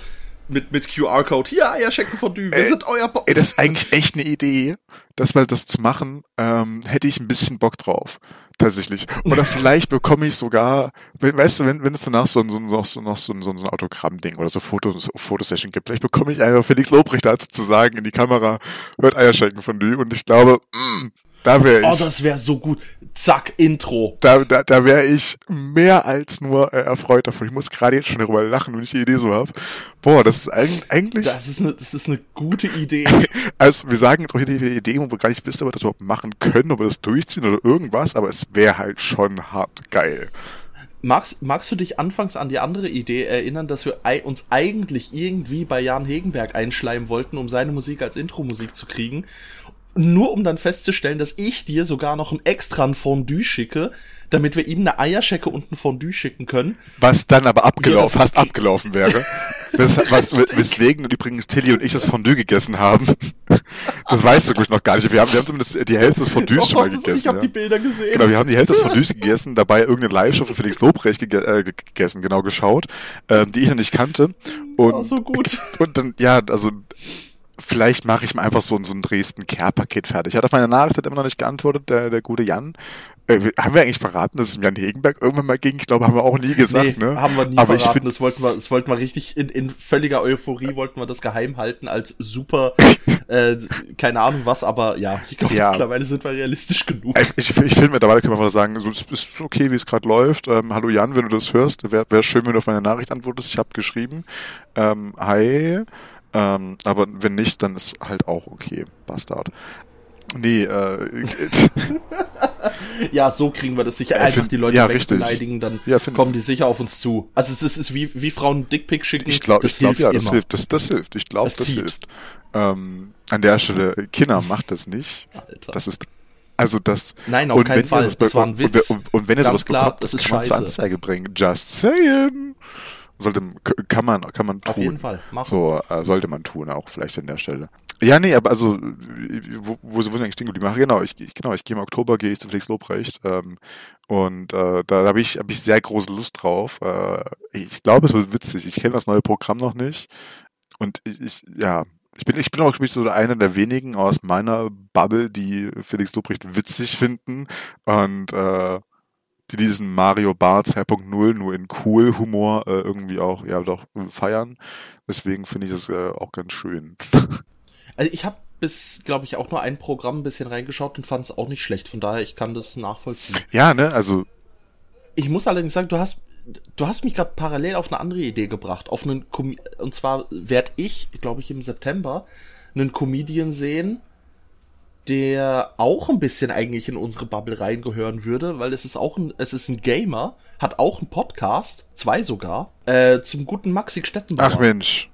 mit, mit QR-Code. Hier, Eierschecken von Dü, wir Ey, sind euer Bo Ey, das ist eigentlich echt eine Idee, das mal das zu machen, ähm, hätte ich ein bisschen Bock drauf. Tatsächlich. Oder vielleicht bekomme ich sogar, wenn, weißt du, wenn, wenn es danach so ein, so ein, so, noch so ein, so ein Autogramm-Ding oder so Fotos, Fotosession gibt, vielleicht bekomme ich einfach Felix Lobrecht dazu zu sagen in die Kamera, hört Eierschecken von Dü und ich glaube, mm, da wäre ich. Oh, das wäre so gut. Zack, Intro. da, da, da wäre ich mehr als nur äh, erfreut davon. Ich muss gerade jetzt schon darüber lachen, wenn ich die Idee so habe. Boah, das ist eig- eigentlich, Das ist eine, das ist eine gute Idee. also wir sagen jetzt auch hier die Idee, wo wir gar nicht wissen, ob wir das überhaupt machen können, ob wir das durchziehen oder irgendwas, aber es wäre halt schon hart geil. Magst, magst du dich anfangs an die andere Idee erinnern, dass wir uns eigentlich irgendwie bei Jan Hegenberg einschleimen wollten, um seine Musik als Intro-Musik zu kriegen? Nur um dann festzustellen, dass ich dir sogar noch ein extra ein Fondue schicke, damit wir ihm eine Eierschecke und ein Fondue schicken können. Was dann aber abgelaufen, das fast abgelaufen wäre. Wes, was, weswegen übrigens Tilly und ich das Fondue gegessen haben. Das weißt du, glaube ich, noch gar nicht. Wir haben, wir haben zumindest die Hälfte des Fondues schon mal das- gegessen. ich habe ja. die Bilder gesehen. Genau, wir haben die Hälfte des Fondues gegessen, dabei irgendeine Live-Show von Felix Lobrecht gege äh, ge- gegessen, genau geschaut, ähm, die ich noch nicht kannte. Und, Oh, so gut. und dann, ja, also vielleicht mache ich mir einfach so, ein- so ein Dresden-Care-Paket fertig. Er hat auf meine Nachricht hat immer noch nicht geantwortet, der, der gute Jan. Äh, haben wir eigentlich verraten, dass es Jan Hegenberg irgendwann mal ging? Ich glaube, haben wir auch nie gesagt, nee, ne? haben wir nie Aber ich verraten. find- das wollten wir, das wollten wir richtig in, in völliger Euphorie wollten wir das geheim halten als super, äh, keine Ahnung was, aber ja, ich glaube Ja. mittlerweile sind wir realistisch genug. Äh, Ich, ich finde mittlerweile können wir einfach sagen, so, es ist okay, wie es gerade läuft. Ähm, hallo Jan, wenn du das hörst, wäre wär schön, wenn du auf meine Nachricht antwortest. Ich habe geschrieben. Ähm, hi. Ähm, aber wenn nicht, dann ist halt auch okay. Bastard. Nee, äh, Ja, so kriegen wir das sicher. Einfach find- die Leute ja, wegbeleidigen, dann Ja, kommen die sicher auf uns zu. Also es ist, es ist wie, wie Frauen Dickpick schicken. ich glaube, das ich glaube, hilft ja, das hilft. Das, das hilft. Ich glaube, Das das hilft. Ähm, an der Stelle, Kinder, macht das nicht. Alter. Das ist, also das. Nein, auf und keinen Fall. Das war ein Witz. Und, und, und wenn ihr Ganz sowas klar, bekommt, das ist kann man zur scheiße. Anzeige bringen. Just saying. Sollte, kann man, kann man tun. Auf jeden Fall. Machen. So, äh, sollte man tun, auch vielleicht an der Stelle. Ja, nee, aber also, wo, wo wir eigentlich stehen geblieben? Ach, genau, ich, ich, genau, ich gehe im Oktober, gehe ich zu Felix Lobrecht, ähm, und äh, da habe ich, hab ich sehr große Lust drauf. Äh, ich glaube, es wird witzig. Ich kenne das neue Programm noch nicht. Und ich, ich ja, ich bin, ich bin auch glaub ich, so einer der wenigen aus meiner Bubble, die Felix Lobrecht witzig finden und äh, die diesen Mario Bar 2.0 nur in cool Humor äh, irgendwie auch ja doch feiern. Deswegen finde ich es äh, auch ganz schön. Also ich habe bis, glaube ich, auch nur ein Programm ein bisschen reingeschaut und fand es auch nicht schlecht. Von daher, ich kann das nachvollziehen. ja, ne, also Ich muss allerdings sagen, du hast, du hast mich gerade parallel auf eine andere Idee gebracht. Auf einen Com und zwar werde ich, glaube ich, im September einen Comedian sehen, der auch ein bisschen eigentlich in unsere Bubble reingehören würde, weil es ist auch ein, es ist ein Gamer, hat auch einen Podcast, zwei sogar, äh, zum guten Maxi Stettenbauer. ach Mensch,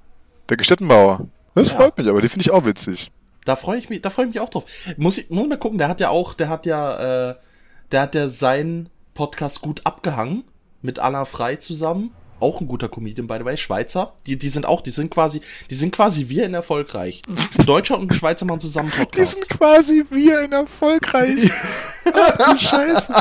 der Gestettenbauer. Das Ja. freut mich, aber die finde ich auch witzig. Da freue ich mich, da freue ich mich auch drauf. Muss ich, muss mal gucken, der hat ja auch, der hat ja, äh, der hat ja seinen Podcast gut abgehangen mit Anna Frei zusammen. Auch ein guter Comedian, by the way, Schweizer. Die, die sind auch, die sind quasi, die sind quasi wir in erfolgreich. Ein Deutscher und ein Schweizer machen zusammen einen Die Podcast. sind quasi wir in erfolgreich. Ach du Scheiße.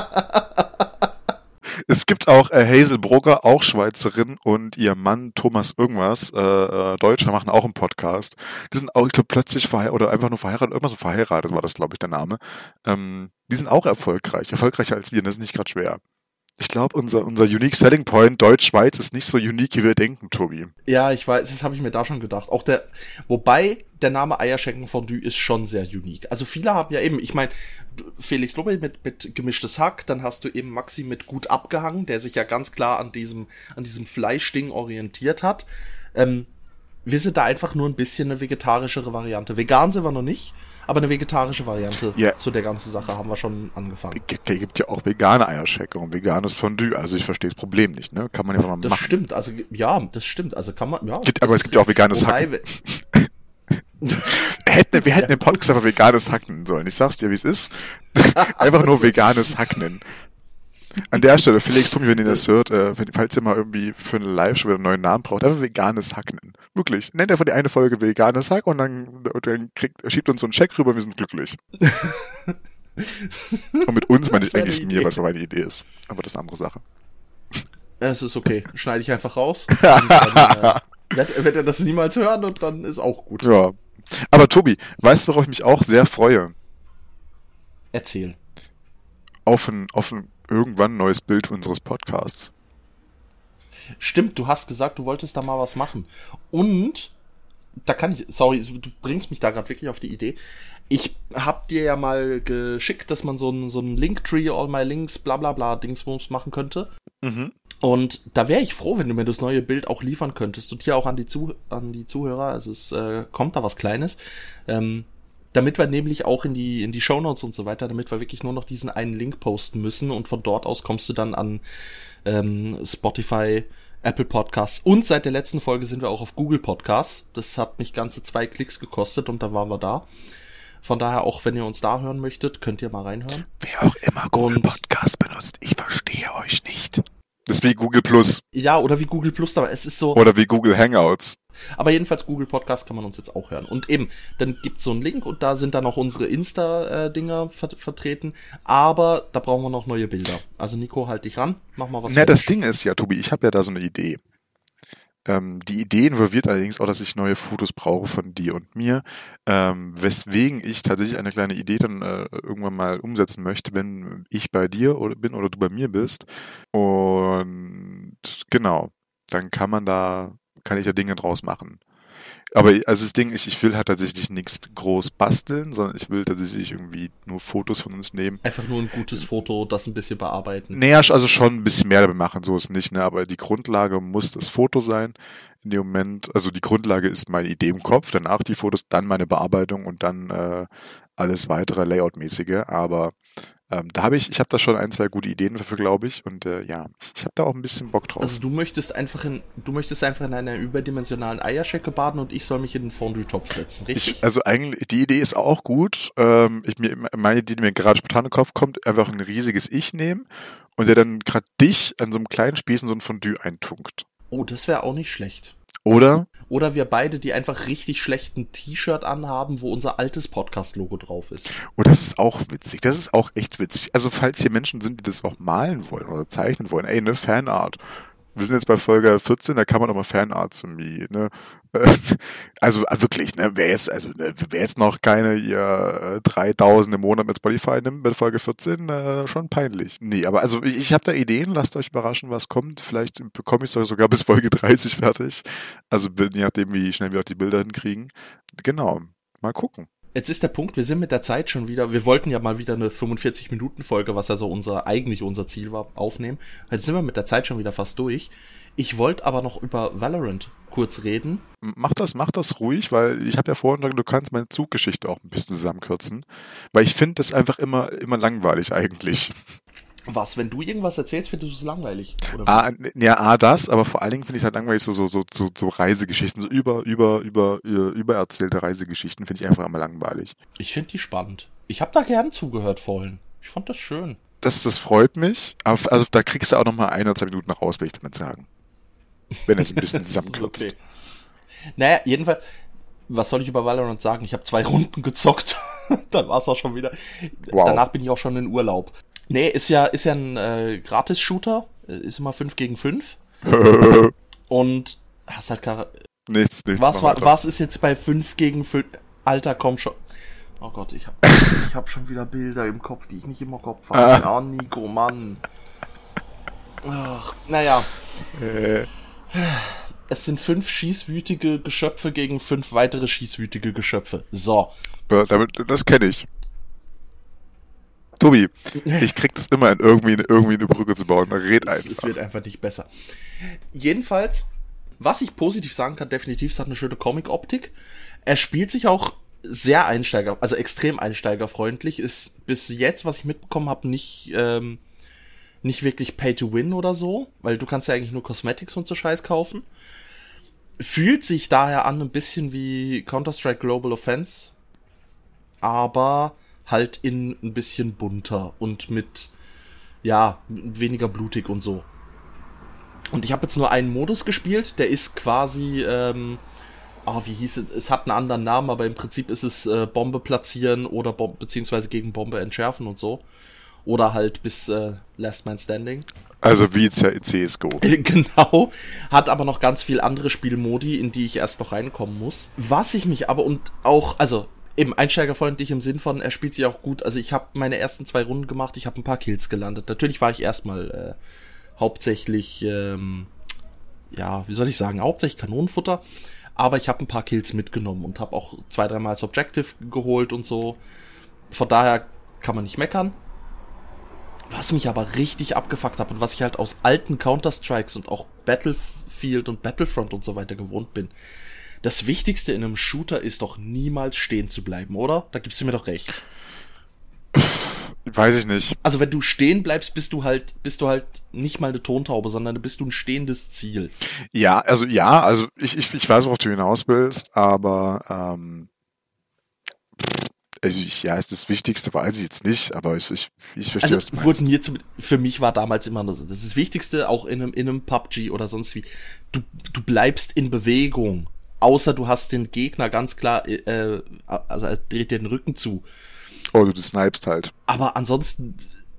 Es gibt auch äh, Hazel Brugger, auch Schweizerin, und ihr Mann Thomas irgendwas, äh, äh, Deutscher, machen auch einen Podcast. Die sind auch, ich glaube, plötzlich verheiratet, oder einfach nur verheiratet, irgendwas so verheiratet war das, glaube ich, der Name. Ähm, die sind auch erfolgreich, erfolgreicher als wir, das ist nicht gerade schwer. Ich glaube, unser, unser Unique Selling Point Deutsch-Schweiz ist nicht so unique, wie wir denken, Tobi. Ja, ich weiß, das habe ich mir da schon gedacht. Auch der, wobei der Name Eierschenken-Fondue ist schon sehr unique. Also viele haben ja eben, ich meine, Felix Lobbe mit, mit gemischtes Hack, dann hast du eben Maxi mit gut abgehangen, der sich ja ganz klar an diesem, an diesem Fleischding orientiert hat. Ähm, wir sind da einfach nur ein bisschen eine vegetarischere Variante. Vegan sind wir noch nicht, aber eine vegetarische Variante Ja. zu der ganzen Sache haben wir schon angefangen. G- gibt ja auch vegane Eierschecke und veganes Fondue, also ich verstehe das Problem nicht, ne? Kann man ja einfach mal Das machen. stimmt, also ja, das stimmt. Also kann man, ja. Gibt- aber das es gibt ja auch veganes wobei, Hacken. Wir hätten, wir hätten den Podcast einfach veganes Hack nennen sollen. Ich sag's dir, wie es ist. einfach nur veganes Hack nennen. An der Stelle, Felix, Tommy, wenn ihr das hört, äh, wenn, falls ihr mal irgendwie für eine Live schon wieder einen neuen Namen braucht, einfach veganes Hack nennen. Wirklich. Nennt einfach die eine Folge veganes Hack und dann, und dann kriegt, schiebt uns so einen Check rüber, wir sind glücklich. und mit uns meine ich eigentlich mir, was meine Idee ist. Aber das ist eine andere Sache. Es ist okay. Schneide ich einfach raus. Und dann, äh, wird, wird er das niemals hören und dann ist auch gut. Ja. Aber Tobi, weißt du, worauf ich mich auch sehr freue? Erzähl. Auf ein, auf ein irgendwann neues Bild unseres Podcasts. Stimmt, du hast gesagt, du wolltest da mal was machen. Und da kann ich, sorry, du bringst mich da gerade wirklich auf die Idee. Ich hab dir ja mal geschickt, dass man so ein, so ein Linktree, All My Links, bla bla bla Dingsbums machen könnte. Mhm. Und da wäre ich froh, wenn du mir das neue Bild auch liefern könntest. Und hier auch an die, Zu an die Zuhörer, also es äh, kommt da was Kleines. Ähm, damit wir nämlich auch in die, in die Shownotes und so weiter, damit wir wirklich nur noch diesen einen Link posten müssen und von dort aus kommst du dann an ähm, Spotify, Apple Podcasts und seit der letzten Folge sind wir auch auf Google Podcasts. Das hat mich ganze zwei Klicks gekostet und dann waren wir da. Von daher, auch wenn ihr uns da hören möchtet, könnt ihr mal reinhören. Wer auch immer Google Und- Podcast benutzt, ich verstehe euch nicht. Das ist wie Google Plus Ja, oder wie Google Plus, aber es ist so. oder wie Google Hangouts. Aber jedenfalls Google Podcast kann man uns jetzt auch hören. Und eben, dann gibt's so einen Link und da sind dann noch unsere Insta-Dinger ver vertreten. Aber da brauchen wir noch neue Bilder. Also Nico, halt dich ran, mach mal was. Na, das. Ding ist ja, Tobi, ich habe ja da so eine Idee. Ähm, die Idee involviert allerdings auch, dass ich neue Fotos brauche von dir und mir, ähm, weswegen ich tatsächlich eine kleine Idee dann äh, irgendwann mal umsetzen möchte, wenn ich bei dir oder bin oder du bei mir bist. Und genau, dann kann man da, kann ich ja Dinge draus machen. Aber also das Ding ist, ich will halt tatsächlich nichts groß basteln, sondern ich will tatsächlich irgendwie nur Fotos von uns nehmen. Einfach nur ein gutes Foto, das ein bisschen bearbeiten. Naja, also schon ein bisschen mehr dabei machen, so ist nicht, ne? Aber die Grundlage muss das Foto sein. In dem Moment, also die Grundlage ist meine Idee im Kopf, danach die Fotos, dann meine Bearbeitung und dann äh, alles weitere Layout-mäßige. Aber ähm, da habe ich, ich habe da schon ein, zwei gute Ideen dafür, glaube ich. Und äh, ja, ich habe da auch ein bisschen Bock drauf. Also du möchtest einfach in, du möchtest einfach in einer überdimensionalen Eierschecke baden und ich soll mich in den Fondue-Topf setzen, richtig? Ich, also eigentlich, die Idee ist auch gut. Ähm, ich, mir, meine Idee, die mir gerade spontan in den Kopf kommt, einfach ein riesiges Ich nehmen und der dann gerade dich an so einem kleinen Spießen so ein Fondue eintunkt. Oh, das wäre auch nicht schlecht. Oder? Oder wir beide, die einfach richtig schlechten T-Shirt anhaben, wo unser altes Podcast-Logo drauf ist. Und das ist auch witzig. Das ist auch echt witzig. Also falls hier Menschen sind, die das auch malen wollen oder zeichnen wollen, ey, ne, Fanart wir sind jetzt bei Folge 14, da kann man auch mal Fanarts irgendwie, ne? Also äh, wirklich, ne? Wer jetzt, also ne, wer jetzt noch keine ihr 3000 äh, im Monat mit Spotify nimmt bei Folge 14, äh, schon peinlich. Nee, aber also ich, ich habe da Ideen, lasst euch überraschen, was kommt. Vielleicht bekomme ich es sogar bis Folge 30 fertig. Also je nachdem, wie schnell wir auch die Bilder hinkriegen. Genau, mal gucken. Jetzt ist der Punkt, wir sind mit der Zeit schon wieder, wir wollten ja mal wieder eine 45-Minuten-Folge, was also unser, eigentlich unser Ziel war, aufnehmen. Jetzt sind wir mit der Zeit schon wieder fast durch. Ich wollte aber noch über Valorant kurz reden. Mach das, mach das ruhig, weil ich habe ja vorhin gesagt, du kannst meine Zuggeschichte auch ein bisschen zusammenkürzen. Weil ich finde das einfach immer, immer langweilig eigentlich. Was, wenn du irgendwas erzählst, findest du es langweilig? Oder A, ja, A, das, aber vor allen Dingen finde ich es halt langweilig, so, so, so, so, so Reisegeschichten, so über, über, über, übererzählte Reisegeschichten finde ich einfach immer langweilig. Ich finde die spannend. Ich habe da gern zugehört vorhin. Ich fand das schön. Das, das freut mich. Also da kriegst du auch noch mal ein oder zwei Minuten raus, will ich damit sagen. Wenn es ein bisschen zusammenkürzt. okay. Naja, jedenfalls, was soll ich über Valorant sagen? Ich habe zwei Runden gezockt. Dann war es auch schon wieder. Wow. Danach bin ich auch schon in Urlaub. Nee, ist ja, ist ja ein äh, Gratis-Shooter. Ist immer 5 gegen 5. Und hast halt gar. Nichts, nichts. Was, war, was ist jetzt bei 5 gegen 5? Alter, komm schon. Oh Gott, ich hab, ich hab schon wieder Bilder im Kopf, die ich nicht immer im Kopf habe. Ah. Oh, Nico, Mann. Ach, naja. Äh. Es sind fünf schießwütige Geschöpfe gegen fünf weitere schießwütige Geschöpfe. So. Damit, das kenne ich. Tobi, ich krieg das immer in irgendwie, irgendwie eine Brücke zu bauen. Red einfach. Es wird einfach nicht besser. Jedenfalls, was ich positiv sagen kann, definitiv, es hat eine schöne Comic-Optik. Er spielt sich auch sehr Einsteiger, also extrem einsteigerfreundlich. Ist bis jetzt, was ich mitbekommen habe, nicht, ähm, nicht wirklich Pay to Win oder so, weil du kannst ja eigentlich nur Cosmetics und so Scheiß kaufen. Fühlt sich daher an ein bisschen wie Counter-Strike Global Offense, aber halt in ein bisschen bunter und mit, ja, weniger blutig und so. Und ich habe jetzt nur einen Modus gespielt, der ist quasi, ähm, oh, wie hieß es, es hat einen anderen Namen, aber im Prinzip ist es äh, Bombe platzieren oder Bom beziehungsweise gegen Bombe entschärfen und so. Oder halt bis äh, Last Man Standing. Also wie CSGO. genau. Hat aber noch ganz viel andere Spielmodi, in die ich erst noch reinkommen muss. Was ich mich aber und auch, also eben einsteigerfreundlich im Sinn von, er spielt sich auch gut. Also ich habe meine ersten zwei Runden gemacht, ich habe ein paar Kills gelandet. Natürlich war ich erstmal äh, hauptsächlich, ähm, ja, wie soll ich sagen, hauptsächlich Kanonenfutter. Aber ich habe ein paar Kills mitgenommen und habe auch zwei, dreimal das Objective geholt und so. Von daher kann man nicht meckern. Was mich aber richtig abgefuckt hat und was ich halt aus alten Counter-Strikes und auch Battlefield und Battlefront und so weiter gewohnt bin, das Wichtigste in einem Shooter ist doch niemals stehen zu bleiben, oder? Da gibst du mir doch recht. Weiß ich nicht. Also wenn du stehen bleibst, bist du halt, bist du halt nicht mal eine Tontaube, sondern bist du ein stehendes Ziel. Ja, also ja, also ich, ich, ich weiß, worauf du hinaus willst, aber ähm, also ich, ja, das Wichtigste weiß ich jetzt nicht, aber ich, ich, ich verstehe, also, was. Wurden hier zu, für mich war damals immer das, das, ist das Wichtigste, auch in einem, in einem PUBG oder sonst wie. Du, du bleibst in Bewegung. Außer du hast den Gegner ganz klar, äh, also er dreht dir den Rücken zu. Oder du snipest halt. Aber ansonsten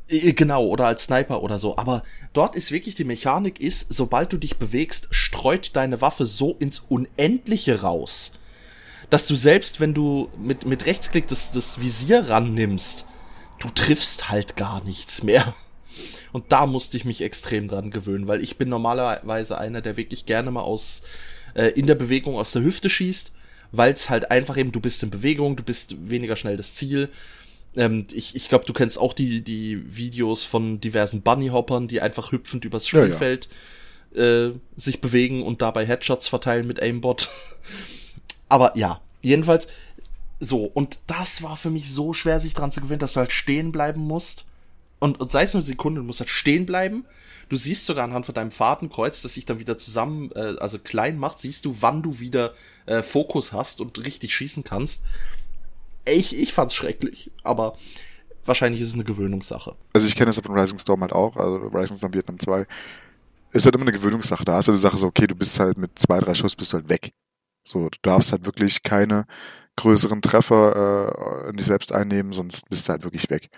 Äh, Genau, oder als Sniper oder so. Aber dort ist wirklich die Mechanik ist, sobald du dich bewegst, streut deine Waffe so ins Unendliche raus, dass du selbst, wenn du mit, mit Rechtsklick das, das Visier rannimmst, du triffst halt gar nichts mehr. Und da musste ich mich extrem dran gewöhnen, weil ich bin normalerweise einer, der wirklich gerne mal aus äh, in der Bewegung aus der Hüfte schießt, weil es halt einfach eben, du bist in Bewegung, du bist weniger schnell das Ziel. Ähm, ich ich glaube, du kennst auch die, die Videos von diversen Bunnyhoppern, die einfach hüpfend übers Ja, ja. Spielfeld Äh, sich bewegen und dabei Headshots verteilen mit Aimbot. Aber ja, jedenfalls so. Und das war für mich so schwer, sich dran zu gewöhnen, dass du halt stehen bleiben musst. Und, und sei es nur eine Sekunde, du musst halt stehen bleiben. Du siehst sogar anhand von deinem Fahrtenkreuz, das sich dann wieder zusammen, äh, also klein macht, siehst du, wann du wieder äh, Fokus hast und richtig schießen kannst. Ich, ich fand's schrecklich, aber wahrscheinlich ist es eine Gewöhnungssache. Also ich kenne das von Rising Storm halt auch, also Rising Storm Vietnam 2. Ist halt immer eine Gewöhnungssache. Da hast du die Sache so, okay, du bist halt mit zwei, drei Schuss bist du halt weg. So, du darfst halt wirklich keine größeren Treffer äh, in dich selbst einnehmen, sonst bist du halt wirklich weg.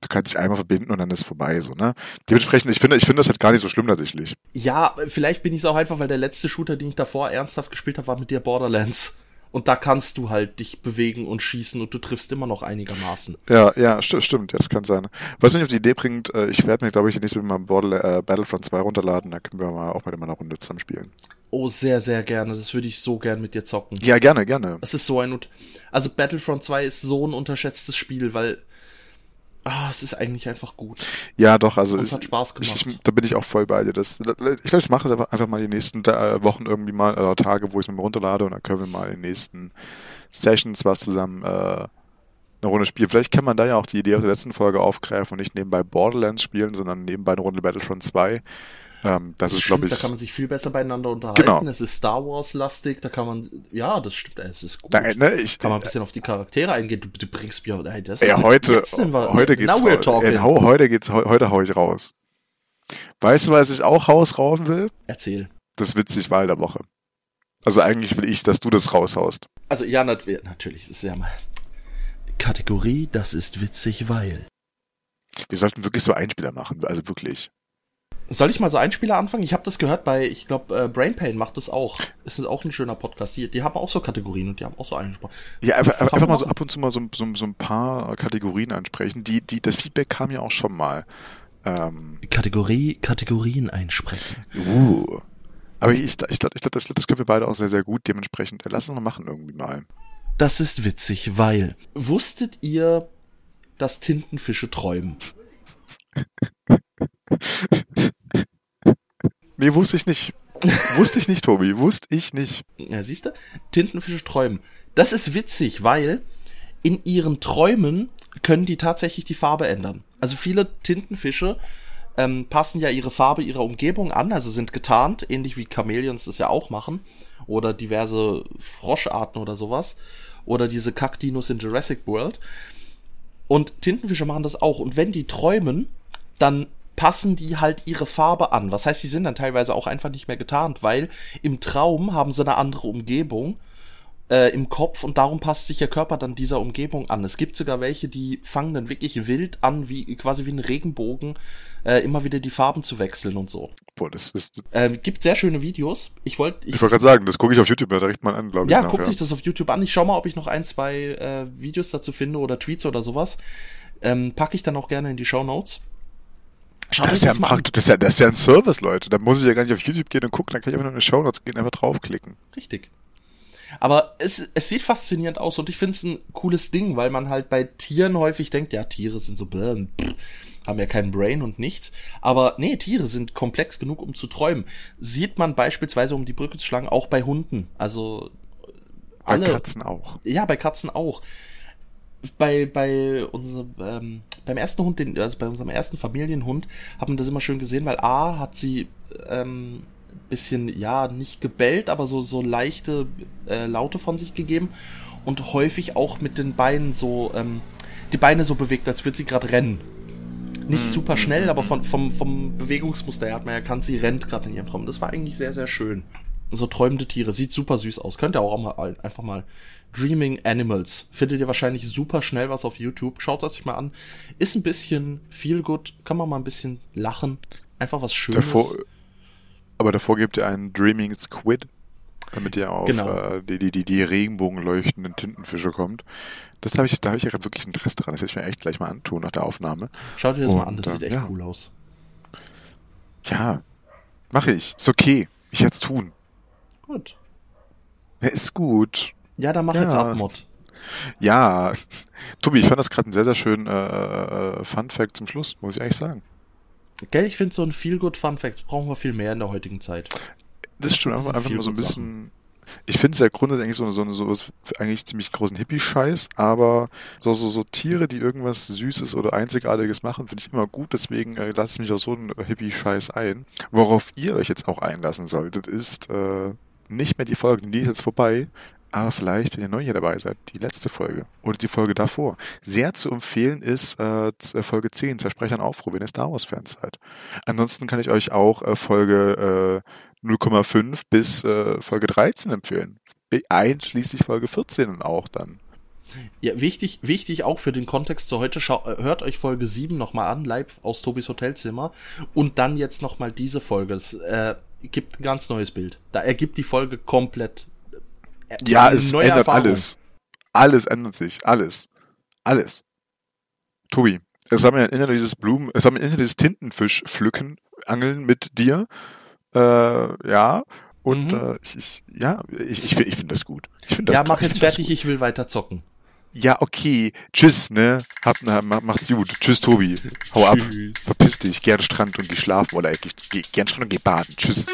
Du kannst dich einmal verbinden und dann ist vorbei, so, ne? Dementsprechend, ich finde, ich finde das halt gar nicht so schlimm tatsächlich. Ja, vielleicht bin ich es auch einfach, weil der letzte Shooter, den ich davor ernsthaft gespielt habe, war mit dir Borderlands. Und da kannst du halt dich bewegen und schießen und du triffst immer noch einigermaßen. Ja, ja, st stimmt, das kann sein. Was mich auf die Idee bringt, äh, ich werde mir, glaube ich, nächstes Mal Borderla äh, Battlefront 2 runterladen, da können wir mal auch mal in einer Runde zusammen spielen. Oh, sehr, sehr gerne. Das würde ich so gern mit dir zocken. Ja, gerne, gerne. Es ist so ein, also Battlefront 2 ist so ein unterschätztes Spiel, weil, ah, es ist eigentlich einfach gut. Ja, doch, also Und es ich, hat Spaß gemacht. Ich, da bin ich auch voll bei dir. Das, ich glaube, ich mache das einfach, mal die nächsten äh, Wochen irgendwie mal, oder Tage, wo ich es mir runterlade und dann können wir mal in den nächsten Sessions was zusammen äh, eine Runde spielen. Vielleicht kann man da ja auch die Idee aus der letzten Folge aufgreifen und nicht nebenbei Borderlands spielen, sondern nebenbei eine Runde Battlefront 2. Ähm, das ist, stimmt, glaube da ich. kann man sich viel besser beieinander unterhalten. Genau. Es ist Star Wars-lastig, da kann man, ja, das stimmt, es ist gut. Nein, ne, ich, kann man ein bisschen auf die Charaktere eingehen. Du, du bringst mir, ey, das Ja, ist heute, jetzt wir, heute geht's now we're raus. talking. Ja, hau- heute geht's, heu- heute hau ich raus. Weißt du, was ich auch rausrauen will? Erzähl. Das witzig Wahl der Woche. Also eigentlich will ich, dass du das raushaust. Also ja, nat natürlich, das ist ja mal Kategorie, das ist witzig, weil. Wir sollten wirklich so Einspieler machen, also wirklich. Soll ich mal so Einspieler anfangen? Ich habe das gehört bei, ich glaube, äh, Brain Pain macht das auch. Es ist auch ein schöner Podcast. Die, die haben auch so Kategorien und die haben auch so eingesprochen. Ja, einfach, einfach mal so ab und zu mal so, so, so ein paar Kategorien ansprechen. Die, die, das Feedback kam ja auch schon mal. Ähm, Kategorie, Kategorien einsprechen. uh. Aber ich, ich glaube, ich glaub, das, das können wir beide auch sehr, sehr gut. Dementsprechend, lass uns mal machen irgendwie mal. Das ist witzig, weil. Wusstet ihr, dass Tintenfische träumen? Nee, wusste ich nicht. wusste ich nicht, Tobi. Wusste ich nicht. Ja, siehst du? Tintenfische träumen. Das ist witzig, weil in ihren Träumen können die tatsächlich die Farbe ändern. Also viele Tintenfische ähm, passen ja ihre Farbe ihrer Umgebung an, also sind getarnt, ähnlich wie Chamäleons das ja auch machen. Oder diverse Froscharten oder sowas. Oder diese Kackdinos in Jurassic World. Und Tintenfische machen das auch. Und wenn die träumen, dann passen die halt ihre Farbe an. Was heißt, die sind dann teilweise auch einfach nicht mehr getarnt, weil im Traum haben sie eine andere Umgebung äh, im Kopf und darum passt sich ihr Körper dann dieser Umgebung an. Es gibt sogar welche, die fangen dann wirklich wild an, wie quasi wie ein Regenbogen, äh, immer wieder die Farben zu wechseln und so. Boah, das ist. Ähm, gibt sehr schöne Videos. Ich wollte, Ich wollte gerade sagen, das gucke ich auf YouTube mir direkt mal an, glaube ich. ja, nachher. guckt euch das auf YouTube an. Ich schau mal, ob ich noch ein, zwei äh, Videos dazu finde oder Tweets oder sowas. Ähm, packe ich dann auch gerne in die Show Notes. Schaut Das ist, ja ein. Prakt das, ist ja, das ist ja ein Service, Leute. Da muss ich ja gar nicht auf YouTube gehen und gucken, dann kann ich einfach nur in die Show Notes gehen, einfach draufklicken. Richtig. Aber es, es sieht faszinierend aus und ich finde es ein cooles Ding, weil man halt bei Tieren häufig denkt, ja, Tiere sind so, pff, haben ja kein Brain und nichts. Aber nee, Tiere sind komplex genug, um zu träumen. Sieht man beispielsweise, um die Brücke zu schlagen, auch bei Hunden. Also Bei alle, Katzen auch. ja, bei Katzen auch. Bei, bei unserem, ähm, beim ersten Hund, den, also bei unserem ersten Familienhund, hat man das immer schön gesehen, weil A hat sie ähm, bisschen, ja, nicht gebellt, aber so, so leichte äh, Laute von sich gegeben und häufig auch mit den Beinen so, ähm, die Beine so bewegt, als würde sie gerade rennen. Nicht super schnell, aber von, vom, vom Bewegungsmuster her hat man erkannt, sie rennt gerade in ihrem Traum. Das war eigentlich sehr, sehr schön. so träumende Tiere. Sieht super süß aus. Könnt ihr auch mal einfach mal Dreaming Animals. Findet ihr wahrscheinlich super schnell was auf YouTube. Schaut das sich mal an. Ist ein bisschen feel good. Kann man mal ein bisschen lachen. Einfach was Schönes. Davor, aber davor gibt ihr einen Dreaming Squid, damit ihr auf Genau. äh, die, die, die, die regenbogenleuchtenden Tintenfische kommt. Das habe ich, da habe ich ja wirklich Interesse dran. Das werde ich mir echt gleich mal antun nach der Aufnahme. Schaut ihr das mal an. Und, Das äh, sieht echt ja. cool aus. Ja, mache ich. Ist okay. Ich jetzt tun. Gut. Ja, ist gut. Ja, dann mach Ja. jetzt Abmod. Ja, Tobi, ich fand das gerade ein sehr, sehr schön äh, äh, Fun Fact zum Schluss, muss ich ehrlich sagen. Gell, ich finde so ein Feel Good Fun Fact brauchen wir viel mehr in der heutigen Zeit. Das ist schon Das einfach, einfach mal so ein bisschen. Ich finde es ja grundsätzlich eigentlich so, so, so was eigentlich ziemlich großen Hippie-Scheiß, aber so, so, so Tiere, die irgendwas Süßes oder Einzigartiges machen, finde ich immer gut, deswegen äh, lasse ich mich auf so einen Hippie-Scheiß ein. Worauf ihr euch jetzt auch einlassen solltet, ist äh, nicht mehr die Folge, die ist jetzt vorbei, aber vielleicht, wenn ihr neu hier dabei seid, die letzte Folge oder die Folge davor. Sehr zu empfehlen ist äh, Z- Folge 10, Zersprechern Aufruhr, wenn ihr Star Wars-Fans seid. Ansonsten kann ich euch auch äh, Folge äh, 0,5 bis äh, Folge 13 empfehlen. Einschließlich Folge 14 und auch dann. Ja, wichtig, wichtig auch für den Kontext zu heute, schau, äh, hört euch Folge 7 nochmal an, live aus Tobis Hotelzimmer und dann jetzt nochmal diese Folge. Es äh, gibt ein ganz neues Bild. Da ergibt die Folge komplett. Äh, Ja, es ändert Erfahrung. alles. Alles ändert sich. Alles. Alles. Tobi, es haben wir in dieses Blumen, es haben wir in dieses Tintenfisch pflücken, angeln mit dir. Äh, ja. Und Mhm. äh, ich, ich, ja, ich, ich, ich finde das gut. Ich find das Ja, mach jetzt fertig, ich will weiter zocken. Ja, okay. Tschüss, ne? Hab, na, ma- macht's gut. Tschüss, Tobi. Hau ab. Tschüss. Verpiss dich. Den Strand und geh schlafen oder geh, geh, den Strand und geh baden. Tschüss.